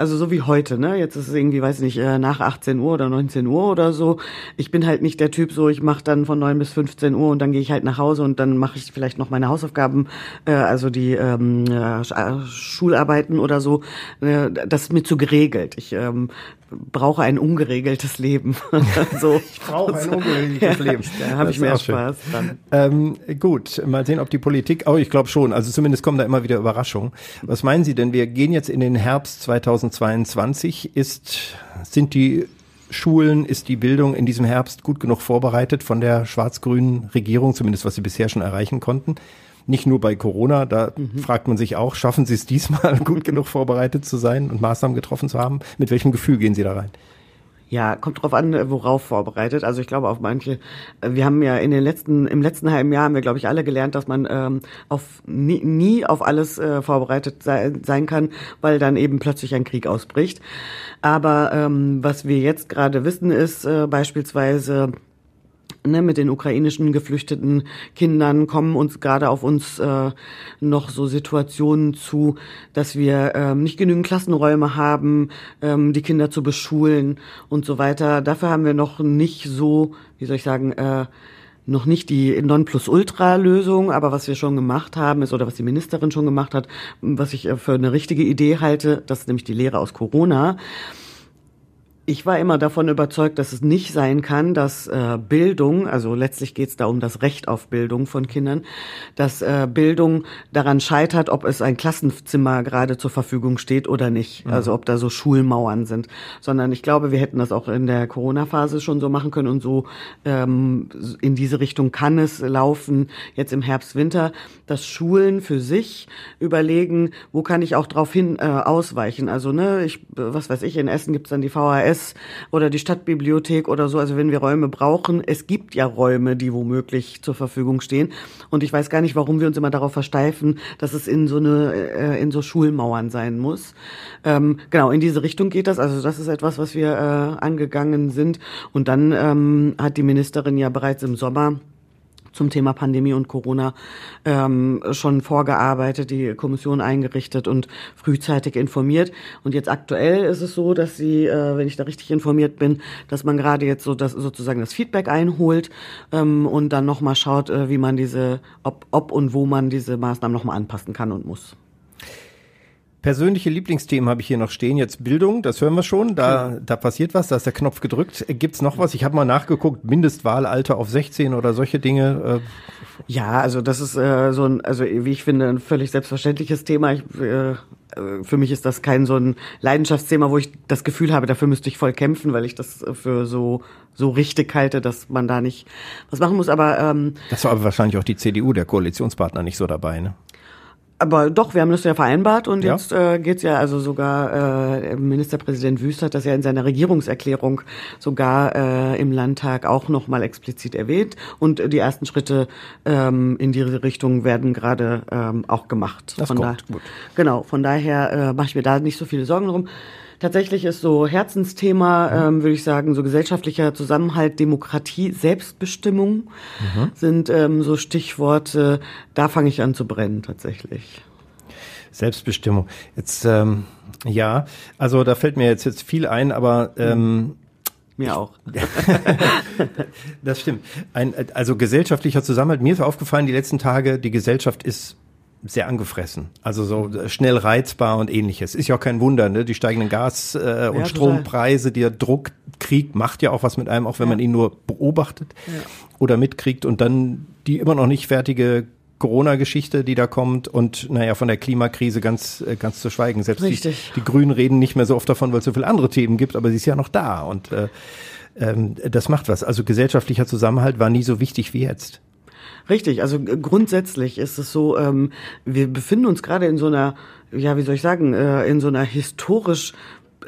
also so wie heute, ne? Jetzt ist es irgendwie, weiß nicht, äh, nach 18 Uhr oder 19 Uhr oder so. Ich bin halt nicht der Typ, so ich mache dann von 9 bis 15 Uhr und dann gehe ich halt nach Hause und dann mache ich vielleicht noch meine Hausaufgaben, äh, also die ähm, äh, Schularbeiten oder so. Äh, das ist mir zu geregelt. Ich ähm, brauche ein ungeregeltes Leben. [laughs] so. Ich brauche ein ungeregeltes ja, Leben. Da habe ich mehr Spaß dran. Ähm, gut, mal sehen, ob die Politik, oh, ich glaube schon, also zumindest kommen da immer wieder Überraschungen. Was meinen Sie denn? Wir gehen jetzt in den Herbst 2022. Ist, sind die Schulen, ist die Bildung in diesem Herbst gut genug vorbereitet von der schwarz-grünen Regierung, zumindest was sie bisher schon erreichen konnten? Nicht nur bei Corona, da mhm. fragt man sich auch, schaffen Sie es diesmal [laughs] gut genug vorbereitet zu sein und Maßnahmen getroffen zu haben? Mit welchem Gefühl gehen Sie da rein? Ja, kommt drauf an, worauf vorbereitet. Also ich glaube auf manche. Wir haben ja in den letzten, im letzten halben Jahr haben wir, glaube ich, alle gelernt, dass man ähm, auf nie, nie auf alles äh, vorbereitet sei, sein kann, weil dann eben plötzlich ein Krieg ausbricht. Aber ähm, was wir jetzt gerade wissen, ist äh, beispielsweise ne, mit den ukrainischen geflüchteten Kindern kommen uns gerade auf uns äh, noch so Situationen zu, dass wir ähm, nicht genügend Klassenräume haben, ähm, die Kinder zu beschulen und so weiter. Dafür haben wir noch nicht so, wie soll ich sagen, äh, noch nicht die Nonplusultra-Lösung, aber was wir schon gemacht haben, ist, oder was die Ministerin schon gemacht hat, was ich äh, für eine richtige Idee halte, das ist nämlich die Lehre aus Corona. Ich war immer davon überzeugt, dass es nicht sein kann, dass äh, Bildung, also letztlich geht es da um das Recht auf Bildung von Kindern, dass äh, Bildung daran scheitert, ob es ein Klassenzimmer gerade zur Verfügung steht oder nicht. Mhm. Also ob da so Schulmauern sind. Sondern ich glaube, wir hätten das auch in der Corona-Phase schon so machen können und so ähm, in diese Richtung kann es laufen, jetzt im Herbst, Winter, dass Schulen für sich überlegen, wo kann ich auch drauf hin äh, ausweichen. Also, ne, ich, was weiß ich, in Essen gibt's dann die VHS KS oder die Stadtbibliothek oder so, also wenn wir Räume brauchen, es gibt ja Räume, die womöglich zur Verfügung stehen. Und ich weiß gar nicht, warum wir uns immer darauf versteifen, dass es in so eine, äh, in so Schulmauern sein muss. Ähm, genau, in diese Richtung geht das. Also das ist etwas, was wir äh, angegangen sind. Und dann ähm, hat die Ministerin ja bereits im Sommer zum Thema Pandemie und Corona ähm, schon vorgearbeitet, die Kommission eingerichtet und frühzeitig informiert. Und jetzt aktuell ist es so, dass sie, äh, wenn ich da richtig informiert bin, dass man gerade jetzt so das sozusagen das Feedback einholt ähm, und dann nochmal schaut, äh, wie man diese, ob, ob und wo man diese Maßnahmen nochmal anpassen kann und muss. Persönliche Lieblingsthemen habe ich hier noch stehen. Jetzt Bildung, das hören wir schon. Da, da passiert was, da ist der Knopf gedrückt. Gibt's noch was? Ich habe mal nachgeguckt, Mindestwahlalter auf 16 oder solche Dinge. Äh. Ja, also das ist äh, so ein, also wie ich finde, ein völlig selbstverständliches Thema. Ich, äh, für mich ist das kein so ein Leidenschaftsthema, wo ich das Gefühl habe, dafür müsste ich voll kämpfen, weil ich das für so so richtig halte, dass man da nicht was machen muss. Aber ähm, das war aber wahrscheinlich auch die CDU, der Koalitionspartner, nicht so dabei, ne? Aber doch, wir haben das ja vereinbart und ja. jetzt äh, geht's ja also sogar, äh, Ministerpräsident Wüst hat das ja in seiner Regierungserklärung sogar äh, im Landtag auch nochmal explizit erwähnt und die ersten Schritte ähm, in diese Richtung werden gerade ähm, auch gemacht. Das von kommt, da, gut. Genau, von daher äh, mache ich mir da nicht so viele Sorgen drum. Tatsächlich ist so Herzensthema, ähm, würde ich sagen, so gesellschaftlicher Zusammenhalt, Demokratie, Selbstbestimmung mhm. sind ähm, so Stichworte. Da fange ich an zu brennen tatsächlich. Selbstbestimmung. Jetzt ähm, ja, also da fällt mir jetzt jetzt viel ein, aber ähm, mir auch. [laughs] das stimmt. Ein, also gesellschaftlicher Zusammenhalt. Mir ist aufgefallen, die letzten Tage, die Gesellschaft ist sehr angefressen. Also so schnell reizbar und ähnliches. Ist ja auch kein Wunder, ne? Die steigenden Gas- äh, und ja, Strompreise, der Druckkrieg macht ja auch was mit einem, auch wenn ja. man ihn nur beobachtet ja. oder mitkriegt und dann die immer noch nicht fertige Corona-Geschichte, die da kommt und naja, von der Klimakrise ganz, äh, ganz zu schweigen. Selbst die, die, Grünen reden nicht mehr so oft davon, weil es so viele andere Themen gibt, aber sie ist ja noch da und äh, ähm, das macht was. Also gesellschaftlicher Zusammenhalt war nie so wichtig wie jetzt. Richtig, also grundsätzlich ist es so, ähm, wir befinden uns gerade in so einer, ja, wie soll ich sagen, äh, in so einer historisch,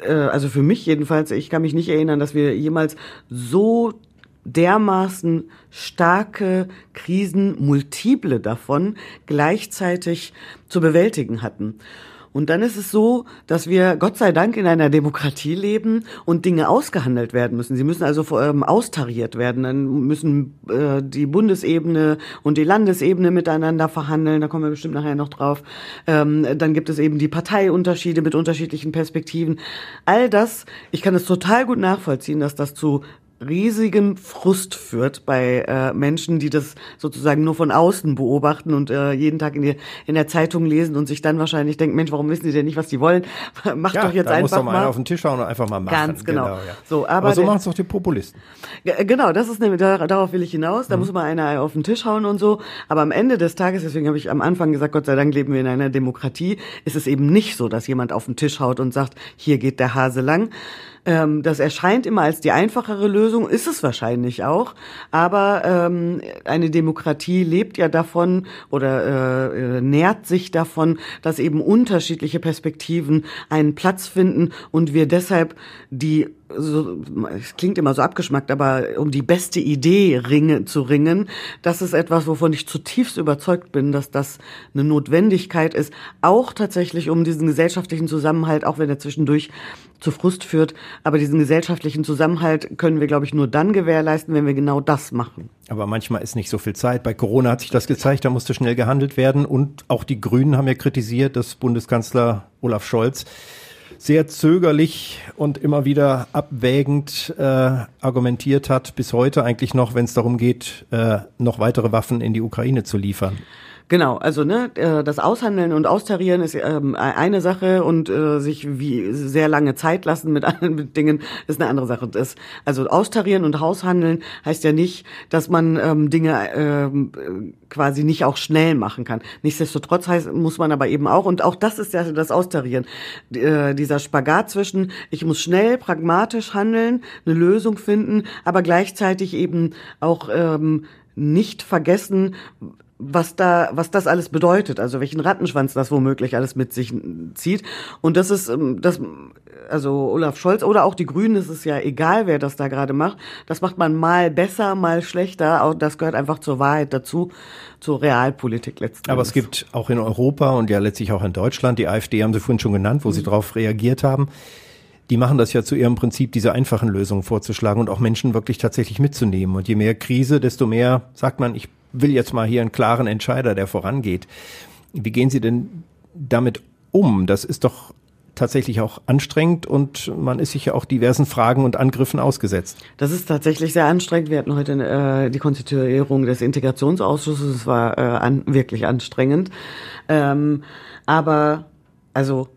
äh, also für mich jedenfalls, ich kann mich nicht erinnern, dass wir jemals so dermaßen starke Krisen, multiple davon, gleichzeitig zu bewältigen hatten. Und dann ist es so, dass wir Gott sei Dank in einer Demokratie leben und Dinge ausgehandelt werden müssen. Sie müssen also ähm, austariert werden. Dann müssen äh, die Bundesebene und die Landesebene miteinander verhandeln. Da kommen wir bestimmt nachher noch drauf. Ähm, dann gibt es eben die Parteiunterschiede mit unterschiedlichen Perspektiven. All das, ich kann es total gut nachvollziehen, dass das zu riesigem Frust führt bei äh, Menschen, die das sozusagen nur von außen beobachten und äh, jeden Tag in, die, in der Zeitung lesen und sich dann wahrscheinlich denken, Mensch, warum wissen die denn nicht, was die wollen? [laughs] Macht ja, doch jetzt da einfach muss doch mal. mal auf den Tisch hauen und einfach mal machen. Ganz genau. genau ja. So, aber, aber so machen es doch die Populisten. Genau, das ist nämlich, darauf will ich hinaus. Da mhm. muss mal einer auf den Tisch hauen und so. Aber am Ende des Tages, deswegen habe ich am Anfang gesagt, Gott sei Dank leben wir in einer Demokratie, ist es eben nicht so, dass jemand auf den Tisch haut und sagt, hier geht der Hase lang, ähm, das erscheint immer als die einfachere Lösung, ist es wahrscheinlich auch. Aber ähm, eine Demokratie lebt ja davon oder äh, äh, nährt sich davon, dass eben unterschiedliche Perspektiven einen Platz finden und wir deshalb die so, es klingt immer so abgeschmackt, aber um die beste Idee ringe, zu ringen, das ist etwas, wovon ich zutiefst überzeugt bin, dass das eine Notwendigkeit ist, auch tatsächlich um diesen gesellschaftlichen Zusammenhalt, auch wenn er zwischendurch zu Frust führt, aber diesen gesellschaftlichen Zusammenhalt können wir, glaube ich, nur dann gewährleisten, wenn wir genau das machen. Aber manchmal ist nicht so viel Zeit. Bei Corona hat sich das gezeigt, da musste schnell gehandelt werden und auch die Grünen haben ja kritisiert, dass Bundeskanzler Olaf Scholz sehr zögerlich und immer wieder abwägend äh, argumentiert hat, bis heute eigentlich noch, wenn es darum geht, äh, noch weitere Waffen in die Ukraine zu liefern. Genau, also ne, äh, das Aushandeln und Austarieren ist ähm, eine Sache und äh, sich wie sehr lange Zeit lassen mit [laughs] anderen Dingen ist eine andere Sache. Das, also Austarieren und Haushandeln heißt ja nicht, dass man ähm, Dinge ähm, quasi nicht auch schnell machen kann. Nichtsdestotrotz heißt, muss man aber eben auch, und auch das ist ja das Austarieren, äh, dieser Spagat zwischen, ich muss schnell, pragmatisch handeln, eine Lösung finden, aber gleichzeitig eben auch ähm, nicht vergessen, was da, was das alles bedeutet, also welchen Rattenschwanz das womöglich alles mit sich zieht. Und das ist, ähm, das, also Olaf Scholz oder auch die Grünen, es ist ja egal, wer das da gerade macht. Das macht man mal besser, mal schlechter. Auch das gehört einfach zur Wahrheit dazu, zur Realpolitik letztendlich. Aber es gibt auch in Europa und ja letztlich auch in Deutschland, die AfD haben Sie vorhin schon genannt, wo mhm. Sie darauf reagiert haben die machen das ja zu ihrem Prinzip, diese einfachen Lösungen vorzuschlagen und auch Menschen wirklich tatsächlich mitzunehmen. Und je mehr Krise, desto mehr sagt man, ich will jetzt mal hier einen klaren Entscheider, der vorangeht. Wie gehen Sie denn damit um? Das ist doch tatsächlich auch anstrengend und man ist sich ja auch diversen Fragen und Angriffen ausgesetzt. Das ist tatsächlich sehr anstrengend. Wir hatten heute äh, die Konstituierung des Integrationsausschusses. Es war äh, an, wirklich anstrengend. Ähm, aber also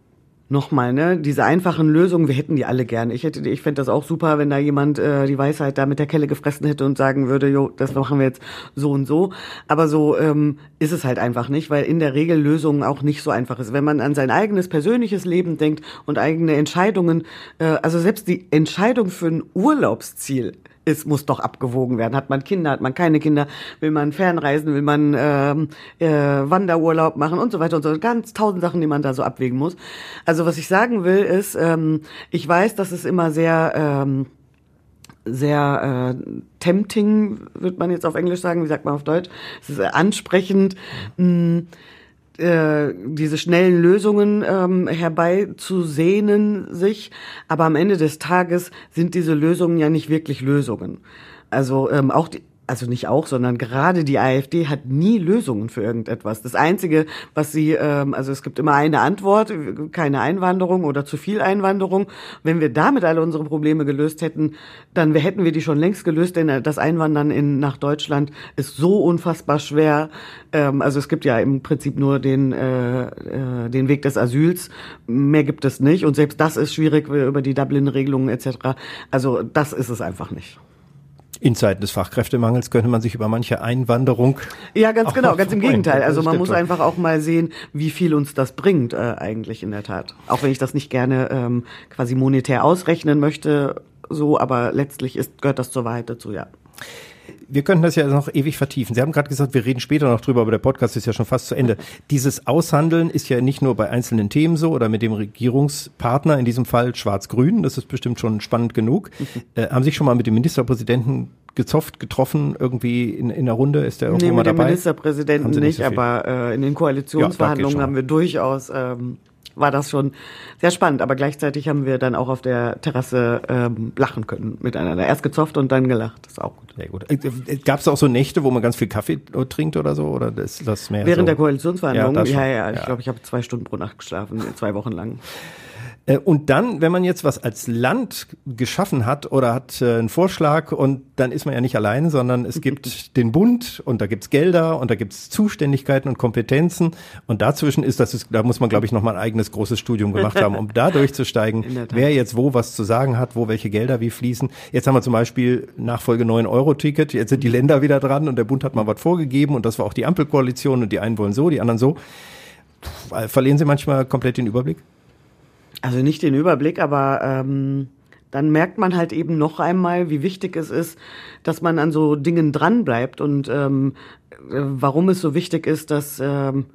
nochmal, ne, diese einfachen Lösungen, wir hätten die alle gerne. Ich hätte, ich fände das auch super, wenn da jemand äh, die Weisheit da mit der Kelle gefressen hätte und sagen würde, jo, das machen wir jetzt so und so. Aber so ähm, ist es halt einfach nicht, weil in der Regel Lösungen auch nicht so einfach ist. Wenn man an sein eigenes persönliches Leben denkt und eigene Entscheidungen, äh, also selbst die Entscheidung für ein Urlaubsziel es muss doch abgewogen werden. Hat man Kinder, hat man keine Kinder, will man fernreisen, will man ähm, äh, Wanderurlaub machen und so weiter und so. Ganz tausend Sachen, die man da so abwägen muss. Also was ich sagen will, ist, ähm, ich weiß, dass es immer sehr ähm, sehr äh, tempting, wird man jetzt auf Englisch sagen, wie sagt man auf Deutsch? Es ist ansprechend. Mh, äh, diese schnellen Lösungen ähm, herbeizusehnen sich, aber am Ende des Tages sind diese Lösungen ja nicht wirklich Lösungen. Also ähm, auch die, also nicht auch, sondern gerade die AfD hat nie Lösungen für irgendetwas. Das Einzige, was sie, ähm, also es gibt immer eine Antwort, keine Einwanderung oder zu viel Einwanderung. Wenn wir damit alle unsere Probleme gelöst hätten, dann hätten wir die schon längst gelöst, denn das Einwandern in, nach Deutschland ist so unfassbar schwer. Ähm, also es gibt ja im Prinzip nur den, äh, äh, den Weg des Asyls. Mehr gibt es nicht. Und selbst das ist schwierig über die Dublin-Regelungen etc. Also das ist es einfach nicht. In Zeiten des Fachkräftemangels könnte man sich über manche Einwanderung. Ja, ganz genau, ganz im Gegenteil. Also man muss einfach auch mal sehen, wie viel uns das bringt, äh, eigentlich in der Tat. Auch wenn ich das nicht gerne ähm, quasi monetär ausrechnen möchte, so, aber letztlich ist, gehört das zur Wahrheit dazu, ja wir könnten das ja noch ewig vertiefen. Sie haben gerade gesagt, wir reden später noch drüber, aber der Podcast ist ja schon fast zu Ende. Dieses Aushandeln ist ja nicht nur bei einzelnen Themen so oder mit dem Regierungspartner, in diesem Fall Schwarz-Grün, das ist bestimmt schon spannend genug. [laughs] Äh, haben Sie sich schon mal mit dem Ministerpräsidenten gezofft, getroffen, irgendwie in, in der Runde? Ist der irgendwo nee, mal dabei? Mit dem Ministerpräsidenten nicht, nicht so aber äh, in den Koalitionsverhandlungen ja, haben wir durchaus ähm, war das schon sehr spannend. Aber gleichzeitig haben wir dann auch auf der Terrasse ähm, lachen können miteinander. Erst gezofft und dann gelacht. Das ist auch gut. Sehr gut. Äh, äh, Gab es auch so Nächte, wo man ganz viel Kaffee trinkt oder so? Oder ist das mehr Während so? der Koalitionsverhandlungen? Ja, ja, ja, Ich glaube, ich habe zwei Stunden pro Nacht geschlafen, zwei Wochen lang. Äh, und dann, wenn man jetzt was als Land geschaffen hat oder hat äh, einen Vorschlag und dann ist man ja nicht alleine, sondern es gibt [laughs] den Bund und da gibt's Gelder und da gibt's Zuständigkeiten und Kompetenzen und dazwischen ist das, ist, da muss man glaube ich nochmal ein eigenes großes Studium gemacht haben, um [laughs] da durchzusteigen, wer jetzt wo was zu sagen hat, wo welche Gelder wie fließen. Jetzt haben wir zum Beispiel Nachfolge 9-Euro-Ticket, jetzt sind die Länder wieder dran und der Bund hat mal was vorgegeben und das war auch die Ampelkoalition und die einen wollen so, die anderen so. Verlieren Sie manchmal komplett den Überblick? Also nicht den Überblick, aber ähm, dann merkt man halt eben noch einmal, wie wichtig es ist, dass man an so Dingen dranbleibt und ähm, äh, warum es so wichtig ist, dass ähm,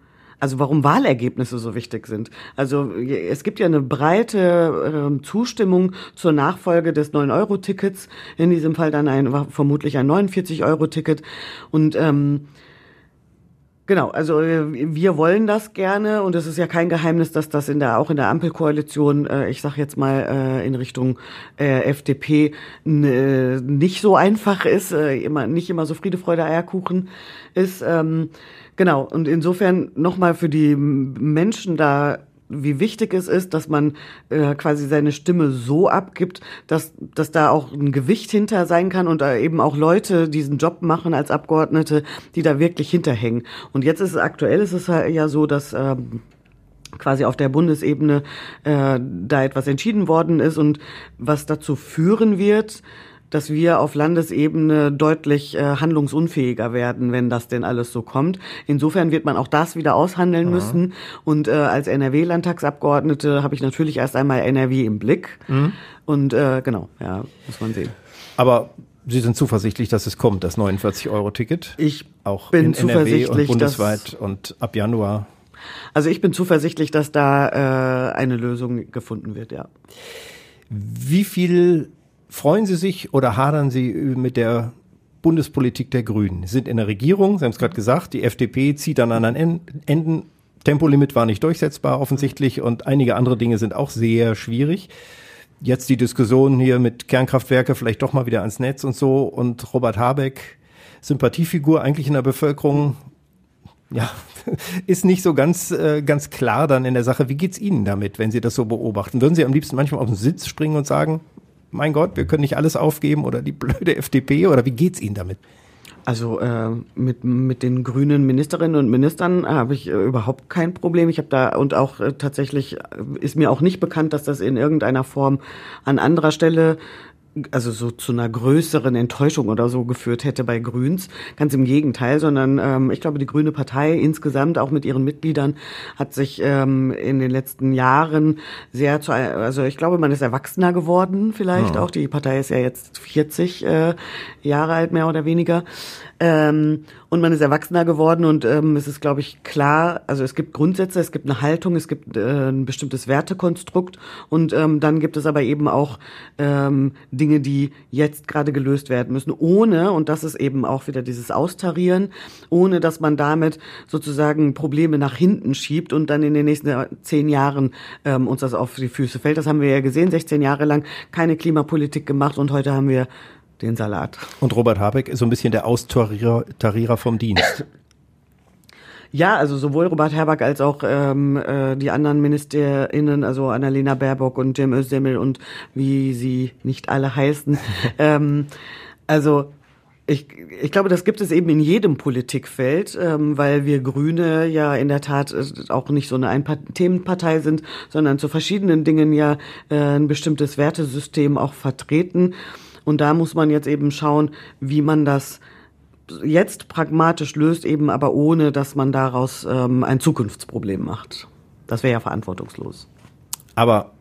also warum Wahlergebnisse so wichtig sind. Also es gibt ja eine breite äh, Zustimmung zur Nachfolge des 9-Euro-Tickets, in diesem Fall dann ein vermutlich ein 49-Euro-Ticket. Und ähm, Genau, also äh, wir wollen das gerne und es ist ja kein Geheimnis, dass das in der auch in der Ampelkoalition, äh, ich sag jetzt mal äh, in Richtung FDP nicht so einfach ist, immer nicht immer so Friede, Freude, Eierkuchen ist. Ähm, genau und insofern nochmal für die Menschen da wie wichtig es ist, dass man äh, quasi seine Stimme so abgibt, dass, dass da auch ein Gewicht hinter sein kann und da eben auch Leute diesen Job machen als Abgeordnete, die da wirklich hinterhängen. Und jetzt ist es aktuell, ist es ja so, dass ähm, quasi auf der Bundesebene äh, da etwas entschieden worden ist und was dazu führen wird, dass wir auf Landesebene deutlich äh, handlungsunfähiger werden, wenn das denn alles so kommt. Insofern wird man auch das wieder aushandeln mhm. müssen. Und äh, als NRW-Landtagsabgeordnete habe ich natürlich erst einmal NRW im Blick. Mhm. Und äh, genau, ja, muss man sehen. Aber Sie sind zuversichtlich, dass es kommt, das 49-Euro-Ticket? Ich auch bin in NRW und bundesweit und ab Januar. Also ich bin zuversichtlich, dass da äh, eine Lösung gefunden wird, ja. Wie viel Freuen Sie sich oder hadern Sie mit der Bundespolitik der Grünen? Sie sind in der Regierung, Sie haben es gerade gesagt, die FDP zieht an anderen Enden. Tempolimit war nicht durchsetzbar offensichtlich und einige andere Dinge sind auch sehr schwierig. Jetzt die Diskussion hier mit Kernkraftwerke vielleicht doch mal wieder ans Netz und so und Robert Habeck Sympathiefigur eigentlich in der Bevölkerung. Ja, [laughs] ist nicht so ganz, äh, ganz klar dann in der Sache. Wie geht's Ihnen damit, wenn Sie das so beobachten? Würden Sie am liebsten manchmal auf den Sitz springen und sagen, mein Gott, wir können nicht alles aufgeben oder die blöde [laughs] FDP oder wie geht's Ihnen damit? Also äh, mit, mit den grünen Ministerinnen und Ministern habe ich äh, überhaupt kein Problem. Ich habe da und auch äh, tatsächlich äh, ist mir auch nicht bekannt, dass das in irgendeiner Form an anderer Stelle also so zu einer größeren Enttäuschung oder so geführt hätte bei Grüns. Ganz im Gegenteil, sondern ähm, ich glaube, die Grüne Partei insgesamt, auch mit ihren Mitgliedern, hat sich ähm, in den letzten Jahren sehr zu, also ich glaube, man ist erwachsener geworden vielleicht ja. auch. Die Partei ist ja jetzt 40 äh, Jahre alt, mehr oder weniger. Ähm, und man ist erwachsener geworden und ähm, es ist, glaube ich, klar, also es gibt Grundsätze, es gibt eine Haltung, es gibt äh, ein bestimmtes Wertekonstrukt und ähm, dann gibt es aber eben auch ähm, Dinge, die jetzt gerade gelöst werden müssen, ohne, und das ist eben auch wieder dieses Austarieren, ohne dass man damit sozusagen Probleme nach hinten schiebt und dann in den nächsten zehn Jahren ähm, uns das auf die Füße fällt. Das haben wir ja gesehen, 16 Jahre lang keine Klimapolitik gemacht und heute haben wir den Salat. Und Robert Habeck ist so ein bisschen der Austarierer vom Dienst. [laughs] Ja, also sowohl Robert Habeck als auch ähm, äh, die anderen MinisterInnen, also Annalena Baerbock und Cem Özdemir und wie sie nicht alle heißen. [laughs] ähm, also ich, ich glaube, das gibt es eben in jedem Politikfeld, ähm, weil wir Grüne ja in der Tat äh, auch nicht so eine Ein Themenpartei sind, sondern zu verschiedenen Dingen ja äh, ein bestimmtes Wertesystem auch vertreten. Und da muss man jetzt eben schauen, wie man das jetzt pragmatisch löst, eben aber ohne, dass man daraus ähm, ein Zukunftsproblem macht. Das wäre ja verantwortungslos. Aber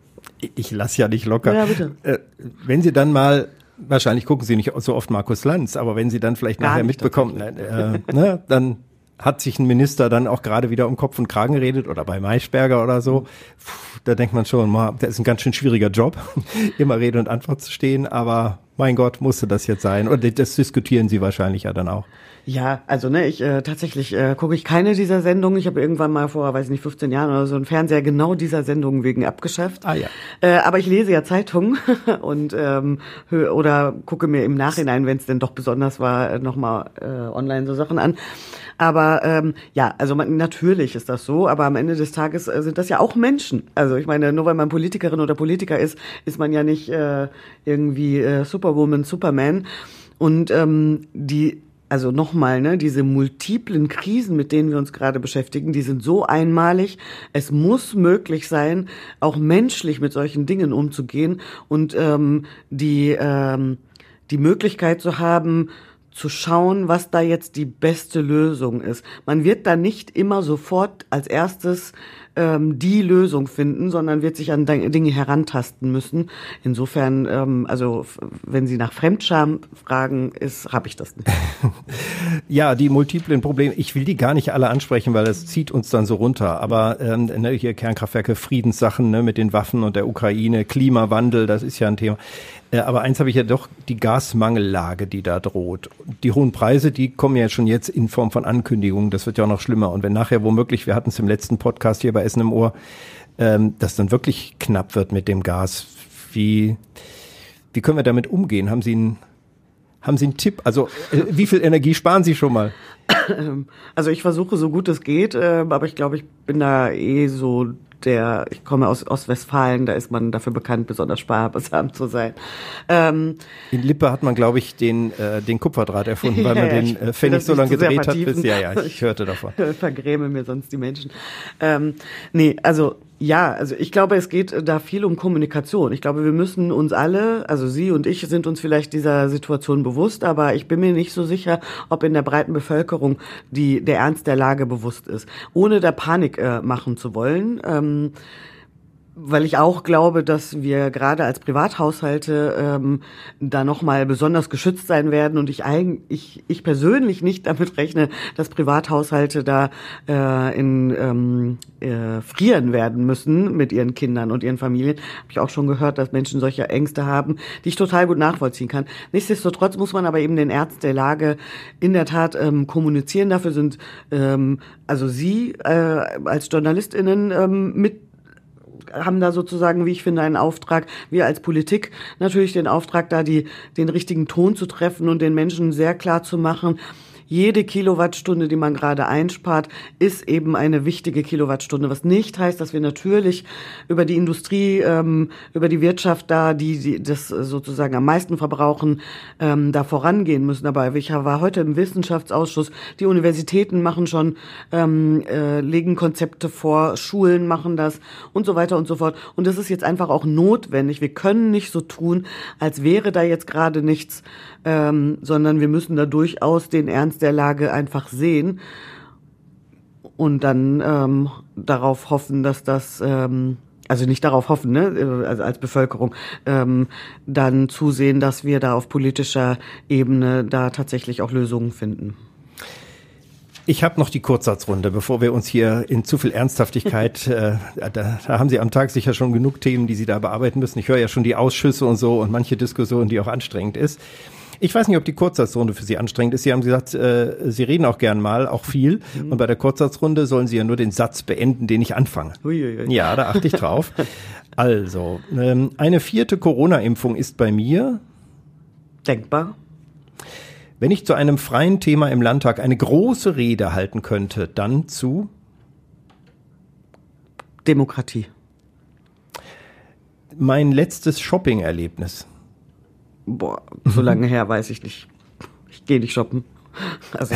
ich lasse ja nicht locker. Ja, bitte. Äh, wenn Sie dann mal wahrscheinlich gucken Sie nicht so oft Markus Lanz, aber wenn Sie dann vielleicht Gar nachher mitbekommen, äh, [laughs] ne, dann hat sich ein Minister dann auch gerade wieder um Kopf und Kragen geredet oder bei Maischberger oder so. Puh, da denkt man schon, das ist ein ganz schön schwieriger Job, [laughs] immer Rede und Antwort zu stehen, aber mein Gott, musste das jetzt sein? Und das diskutieren Sie wahrscheinlich ja dann auch. Ja, also ne, ich äh, tatsächlich äh, gucke ich keine dieser Sendungen. Ich habe irgendwann mal vor, weiß nicht, 15 Jahren oder so einen Fernseher genau dieser Sendungen wegen abgeschafft. Ah ja. Äh, aber ich lese ja Zeitungen [laughs] und ähm, oder gucke mir im Nachhinein, wenn es denn doch besonders war, nochmal äh, online so Sachen an. Aber ähm, ja, also man, natürlich ist das so, aber am Ende des Tages äh, sind das ja auch Menschen. Also ich meine, nur weil man Politikerin oder Politiker ist, ist man ja nicht äh, irgendwie äh, Superwoman, Superman. Und ähm, die also nochmal, ne, diese multiplen Krisen, mit denen wir uns gerade beschäftigen, die sind so einmalig. Es muss möglich sein, auch menschlich mit solchen Dingen umzugehen und ähm, die ähm, die Möglichkeit zu haben, zu schauen, was da jetzt die beste Lösung ist. Man wird da nicht immer sofort als erstes ähm, die Lösung finden, sondern wird sich an Dinge herantasten müssen. Insofern, ähm, also wenn Sie nach Fremdscham fragen, ist habe ich das nicht. [laughs] ja, die multiplen Probleme. Ich will die gar nicht alle ansprechen, weil das zieht uns dann so runter. Aber ähm, ne, hier Kernkraftwerke, Friedenssachen ne, mit den Waffen und der Ukraine, Klimawandel, das ist ja ein Thema. Aber eins habe ich ja doch, die Gasmangellage, die da droht. Die hohen Preise, die kommen ja schon jetzt in Form von Ankündigungen. Das wird ja auch noch schlimmer. Und wenn nachher womöglich, wir hatten es im letzten Podcast hier bei Essen im Ohr, ähm, dass dann wirklich knapp wird mit dem Gas. Wie, wie können wir damit umgehen? Haben Sie einen, haben Sie einen Tipp? Also, äh, wie viel Energie sparen Sie schon mal? Also ich versuche so gut es geht, äh, aber ich glaube, ich bin da eh so der, ich komme aus Ostwestfalen, da ist man dafür bekannt, besonders sparsam zu sein. Ähm, In Lippe hat man, glaube ich, den, äh, den Kupferdraht erfunden, weil [laughs] man ja, den äh, Pfennig so lange gedreht hat, bis, ja, ja, [laughs] ich hörte davon. Vergräme mir sonst die Menschen. Ähm, nee, also ja, also ich glaube, es geht da viel um Kommunikation. Ich glaube, wir müssen uns alle, also Sie und ich sind uns vielleicht dieser Situation bewusst, aber ich bin mir nicht so sicher, ob in der breiten Bevölkerung die, der Ernst der Lage bewusst ist. Ohne da Panik äh, machen zu wollen. Ähm, weil ich auch glaube, dass wir gerade als Privathaushalte ähm, da nochmal besonders geschützt sein werden und ich eigentlich ich, ich persönlich nicht damit rechne, dass Privathaushalte da äh, in ähm, äh, frieren werden müssen mit ihren Kindern und ihren Familien. Habe ich auch schon gehört, dass Menschen solche Ängste haben, die ich total gut nachvollziehen kann. Nichtsdestotrotz muss man aber eben den Ärzten der Lage in der Tat ähm, kommunizieren. Dafür sind ähm, also Sie äh, als JournalistInnen ähm, mit haben da sozusagen, wie ich finde, einen Auftrag, wir als Politik natürlich den Auftrag, da die, den richtigen Ton zu treffen und den Menschen sehr klar zu machen, jede Kilowattstunde, die man gerade einspart, ist eben eine wichtige Kilowattstunde. Was nicht heißt, dass wir natürlich über die Industrie, ähm, über die Wirtschaft da, die, die das sozusagen am meisten verbrauchen, ähm, da vorangehen müssen. Aber ich war heute im Wissenschaftsausschuss. Die Universitäten machen schon, ähm, äh, legen Konzepte vor, Schulen machen das und so weiter und so fort. Und das ist jetzt einfach auch notwendig. Wir können nicht so tun, als wäre da jetzt gerade nichts, ähm, sondern wir müssen da durchaus den Ernst der Lage einfach sehen und dann ähm, darauf hoffen, dass das ähm, also nicht darauf hoffen, ne, also als Bevölkerung, ähm, dann zusehen, dass wir da auf politischer Ebene da tatsächlich auch Lösungen finden. Ich habe noch die Kurzsatzrunde, bevor wir uns hier in zu viel Ernsthaftigkeit, [laughs] äh, da, da haben Sie am Tag sicher schon genug Themen, die Sie da bearbeiten müssen. Ich höre ja schon die Ausschüsse und so und manche Diskussionen, die auch anstrengend ist. Ich weiß nicht, ob die Kurzsatzrunde für Sie anstrengend ist. Sie haben gesagt, äh, Sie reden auch gern mal, auch viel. Mhm. Und bei der Kurzsatzrunde sollen Sie ja nur den Satz beenden, den ich anfange. Uiuiui. Ja, da achte ich drauf. also, ähm, eine vierte Corona-Impfung ist bei mir denkbar. Wenn ich zu einem freien Thema im Landtag eine große Rede halten könnte, dann zu Demokratie. Mein letztes Shopping-Erlebnis boah, so lange her, weiß ich nicht. Ich gehe nicht shoppen. Also,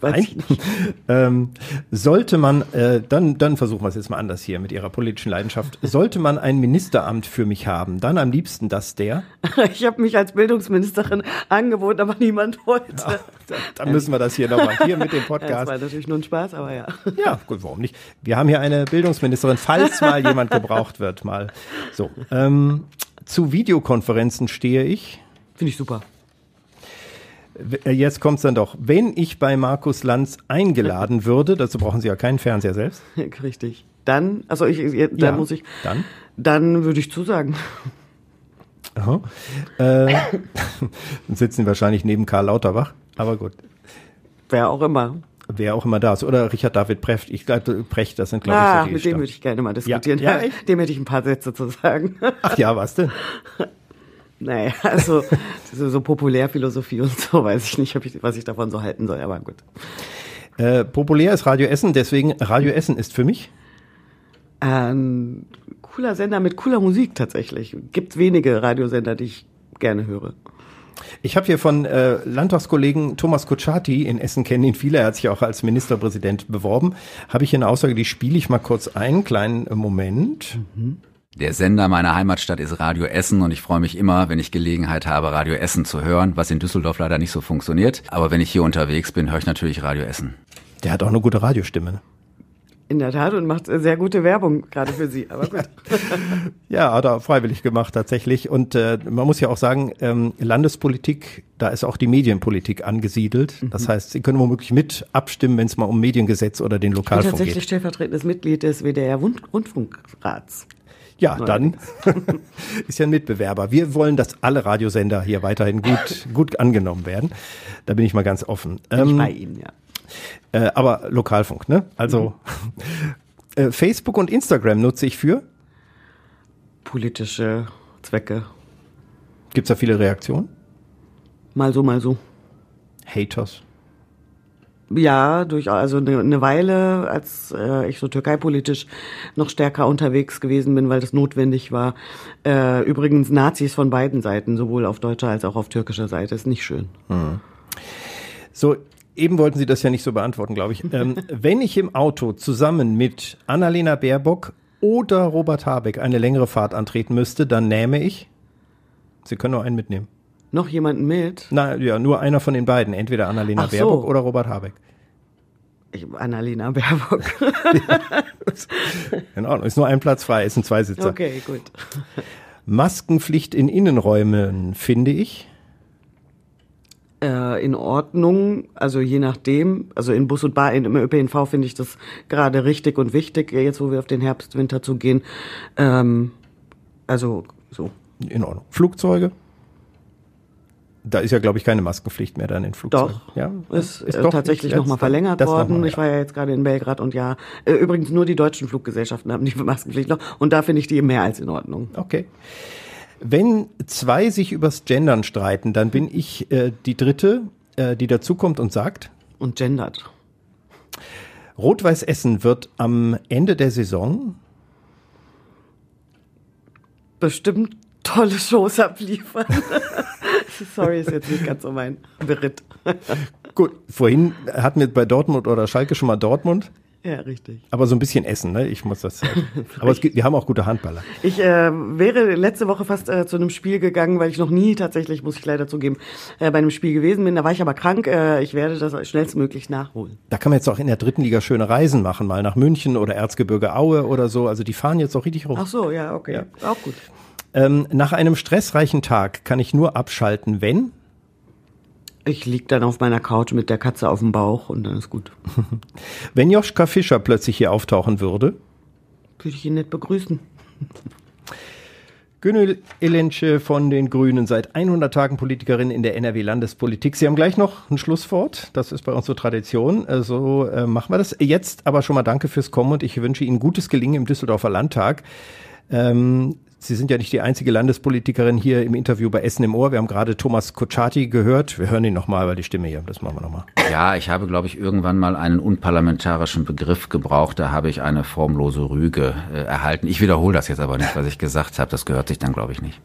weiß ich nicht. [laughs] ähm, sollte man, äh, dann, dann versuchen wir es jetzt mal anders hier mit Ihrer politischen Leidenschaft. Sollte man ein Ministeramt für mich haben, dann am liebsten das der? [laughs] Ich habe mich als Bildungsministerin angeboten, aber niemand wollte. [laughs] Ja, dann müssen wir das hier nochmal, hier mit dem Podcast. Ja, das war natürlich nur ein Spaß, aber ja. Ja, gut, warum nicht? Wir haben hier eine Bildungsministerin, falls mal jemand gebraucht wird, mal. So, ähm, zu Videokonferenzen stehe ich. Finde ich super. Äh, jetzt kommt es dann doch. Wenn ich bei Markus Lanz eingeladen [laughs] würde, dazu brauchen Sie ja keinen Fernseher selbst. [laughs] Richtig. Dann, also ich, dann ja, muss ich. Dann? Dann würde ich zusagen. Aha. Äh, [laughs] dann sitzen Sie wahrscheinlich neben Karl Lauterbach, aber gut. Wer auch immer. Wer auch immer da ist. Oder Richard David Precht. Ich glaube, Precht, das sind, glaube ah, ich, so die mit dem würde ich gerne mal diskutieren. Ja, ja, dem hätte ich ein paar Sätze zu sagen. Ach ja, was denn? Naja, [laughs] also so, so Populärphilosophie und so weiß ich nicht, ich, was ich davon so halten soll, aber gut. Äh, populär ist Radio Essen, deswegen Radio Essen ist für mich? Ein cooler Sender mit cooler Musik tatsächlich. Gibt wenige Radiosender, die ich gerne höre. Ich habe hier von äh, Landtagskollegen Thomas Kutschaty, in Essen kennen ihn viele, er hat sich auch als Ministerpräsident beworben, habe ich hier eine Aussage, die spiele ich mal kurz ein, kleinen Moment. Mhm. Der Sender meiner Heimatstadt ist Radio Essen und ich freue mich immer, wenn ich Gelegenheit habe, Radio Essen zu hören, was in Düsseldorf leider nicht so funktioniert. Aber wenn ich hier unterwegs bin, höre ich natürlich Radio Essen. Der hat auch eine gute Radiostimme. Ne? In der Tat und macht sehr gute Werbung gerade für Sie. Aber gut. [laughs] ja, hat er freiwillig gemacht tatsächlich. Und äh, man muss ja auch sagen, ähm, Landespolitik, da ist auch die Medienpolitik angesiedelt. Mhm. Das heißt, Sie können womöglich mit abstimmen, wenn es mal um Mediengesetz oder den Lokalfunk geht. tatsächlich stellvertretendes Mitglied des WDR Rundfunkrats. Ja, dann [laughs] ist ja ein Mitbewerber. Wir wollen, dass alle Radiosender hier weiterhin gut, [laughs] gut angenommen werden. Da bin ich mal ganz offen. Bin ähm, ich bei Ihnen, ja. Äh, aber Lokalfunk, ne? Also mhm. [laughs] äh, Facebook und Instagram nutze ich für politische Zwecke. Gibt's da viele Reaktionen? Mal so, mal so. Haters. Ja, durch also eine, eine Weile, als äh, ich so türkeipolitisch noch stärker unterwegs gewesen bin, weil das notwendig war. Äh, übrigens Nazis von beiden Seiten, sowohl auf deutscher als auch auf türkischer Seite, ist nicht schön. Hm. So, eben wollten Sie das ja nicht so beantworten, glaube ich. Ähm, [laughs] wenn ich im Auto zusammen mit Annalena Baerbock oder Robert Habeck eine längere Fahrt antreten müsste, dann nähme ich. Sie können nur einen mitnehmen. Noch jemanden mit? Na ja, nur einer von den beiden. Entweder Annalena Ach Baerbock so. oder Robert Habeck. Ich, Annalena Baerbock. [laughs] [laughs] In Ordnung, ist nur ein Platz frei, ist ein Zweisitzer. Okay, gut. Maskenpflicht in Innenräumen, finde ich. Äh, in Ordnung, also je nachdem, also in Bus und Bar, im ÖPNV finde ich das gerade richtig und wichtig, jetzt wo wir auf den Herbst, Winter zugehen. Ähm, also so. In Ordnung. Flugzeuge? Da ist ja, glaube ich, keine Maskenpflicht mehr dann in Flugzeugen. Doch, ja, ist, ist doch tatsächlich nochmal verlängert worden. noch mal, Ich war ja jetzt gerade in Belgrad und ja, äh, übrigens nur die deutschen Fluggesellschaften haben die [laughs] Maskenpflicht noch und da finde ich die mehr als in Ordnung. Okay. Wenn zwei sich übers Gendern streiten, dann bin ich äh, die dritte, äh, die dazukommt und sagt, Und gendert. Rot-Weiß Essen wird am Ende der Saison Bestimmt tolle Shows [laughs] abliefern. [laughs] Sorry, ist jetzt nicht ganz so mein Beritt. [laughs] Gut, vorhin hatten wir bei Dortmund oder Schalke schon mal Dortmund, ja, richtig. aber so ein bisschen Essen, ne? Ich muss das sagen. [laughs] Aber es gibt, wir haben auch gute Handballer. Ich äh, wäre letzte Woche fast äh, zu einem Spiel gegangen, weil ich noch nie tatsächlich, muss ich leider zugeben, äh, bei einem Spiel gewesen bin. Da war ich aber krank. Äh, ich werde das schnellstmöglich nachholen. Da kann man jetzt auch in der dritten Liga schöne Reisen machen, mal nach München oder Erzgebirge Aue oder so. Also die fahren jetzt auch richtig rum. Ach so, ja, okay. Auch gut. Ähm, nach einem stressreichen Tag kann ich nur abschalten, wenn Ich lieg dann auf meiner Couch mit der Katze auf dem Bauch und dann ist gut. [laughs] wenn Joschka Fischer plötzlich hier auftauchen würde. Würde ich ihn nicht begrüßen. Gönül Elensche von den Grünen, seit 100 Tagen Politikerin in der NRW-Landespolitik. Sie haben gleich noch ein Schlusswort. Das ist bei uns so Tradition. Also äh, machen wir das. Jetzt aber schon mal danke fürs Kommen und ich wünsche Ihnen gutes Gelingen im Düsseldorfer Landtag. Ähm, Sie sind ja nicht die einzige Landespolitikerin hier im Interview bei Essen im Ohr. Wir haben gerade Thomas Kutschaty gehört. Wir hören ihn nochmal, weil die Stimme hier, das machen wir nochmal. Ja, ich habe, glaube ich, irgendwann mal einen unparlamentarischen Begriff gebraucht. Da habe ich eine formlose Rüge äh, erhalten. Ich wiederhole das jetzt aber nicht, was ich gesagt habe. Das gehört sich dann, glaube ich, nicht.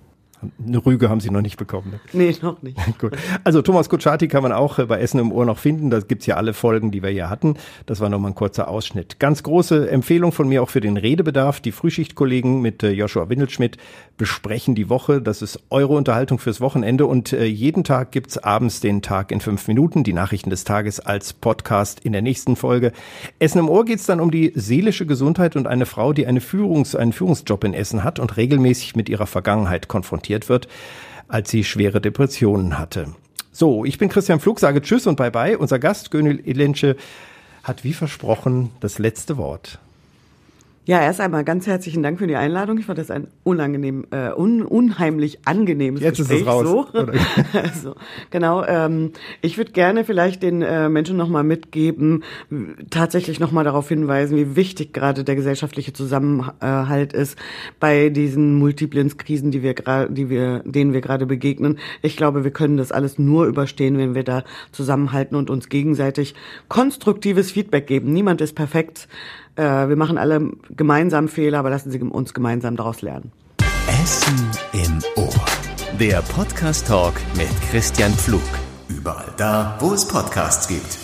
Eine Rüge haben Sie noch nicht bekommen. Ne? Nee, noch nicht. [laughs] Gut. Also Thomas Kutschaty kann man auch äh, bei Essen im Ohr noch finden. Da gibt's ja alle Folgen, die wir hier hatten. Das war nochmal ein kurzer Ausschnitt. Ganz große Empfehlung von mir auch für den Redebedarf. Die Frühschichtkollegen mit äh, Joshua Windelschmidt besprechen die Woche. Das ist eure Unterhaltung fürs Wochenende. Und äh, jeden Tag gibt's abends den Tag in fünf Minuten. Die Nachrichten des Tages als Podcast in der nächsten Folge. Essen im Ohr geht's dann um die seelische Gesundheit und eine Frau, die eine Führungs-, einen Führungsjob in Essen hat und regelmäßig mit ihrer Vergangenheit konfrontiert wird, als sie schwere Depressionen hatte. So, ich bin Christian Flug, sage Tschüss und Bye-bye. Unser Gast, Gönül Ilensche, hat wie versprochen das letzte Wort. Ja, erst einmal ganz herzlichen Dank für die Einladung. Ich fand das ein unangenehm, äh, un, unheimlich angenehmes Jetzt ist Gespräch. es raus, So. also, [laughs] genau. Ähm, ich würde gerne vielleicht den äh, Menschen nochmal mitgeben, tatsächlich nochmal darauf hinweisen, wie wichtig gerade der gesellschaftliche Zusammenhalt ist bei diesen multiplen Krisen, die wir gerade, die wir, denen wir gerade begegnen. Ich glaube, wir können das alles nur überstehen, wenn wir da zusammenhalten und uns gegenseitig konstruktives Feedback geben. Niemand ist perfekt. Äh, wir machen alle gemeinsam Fehler, aber lassen Sie uns gemeinsam daraus lernen. Essen im Ohr. Der Podcast Talk mit Christian Pflug. Überall da, wo es Podcasts gibt.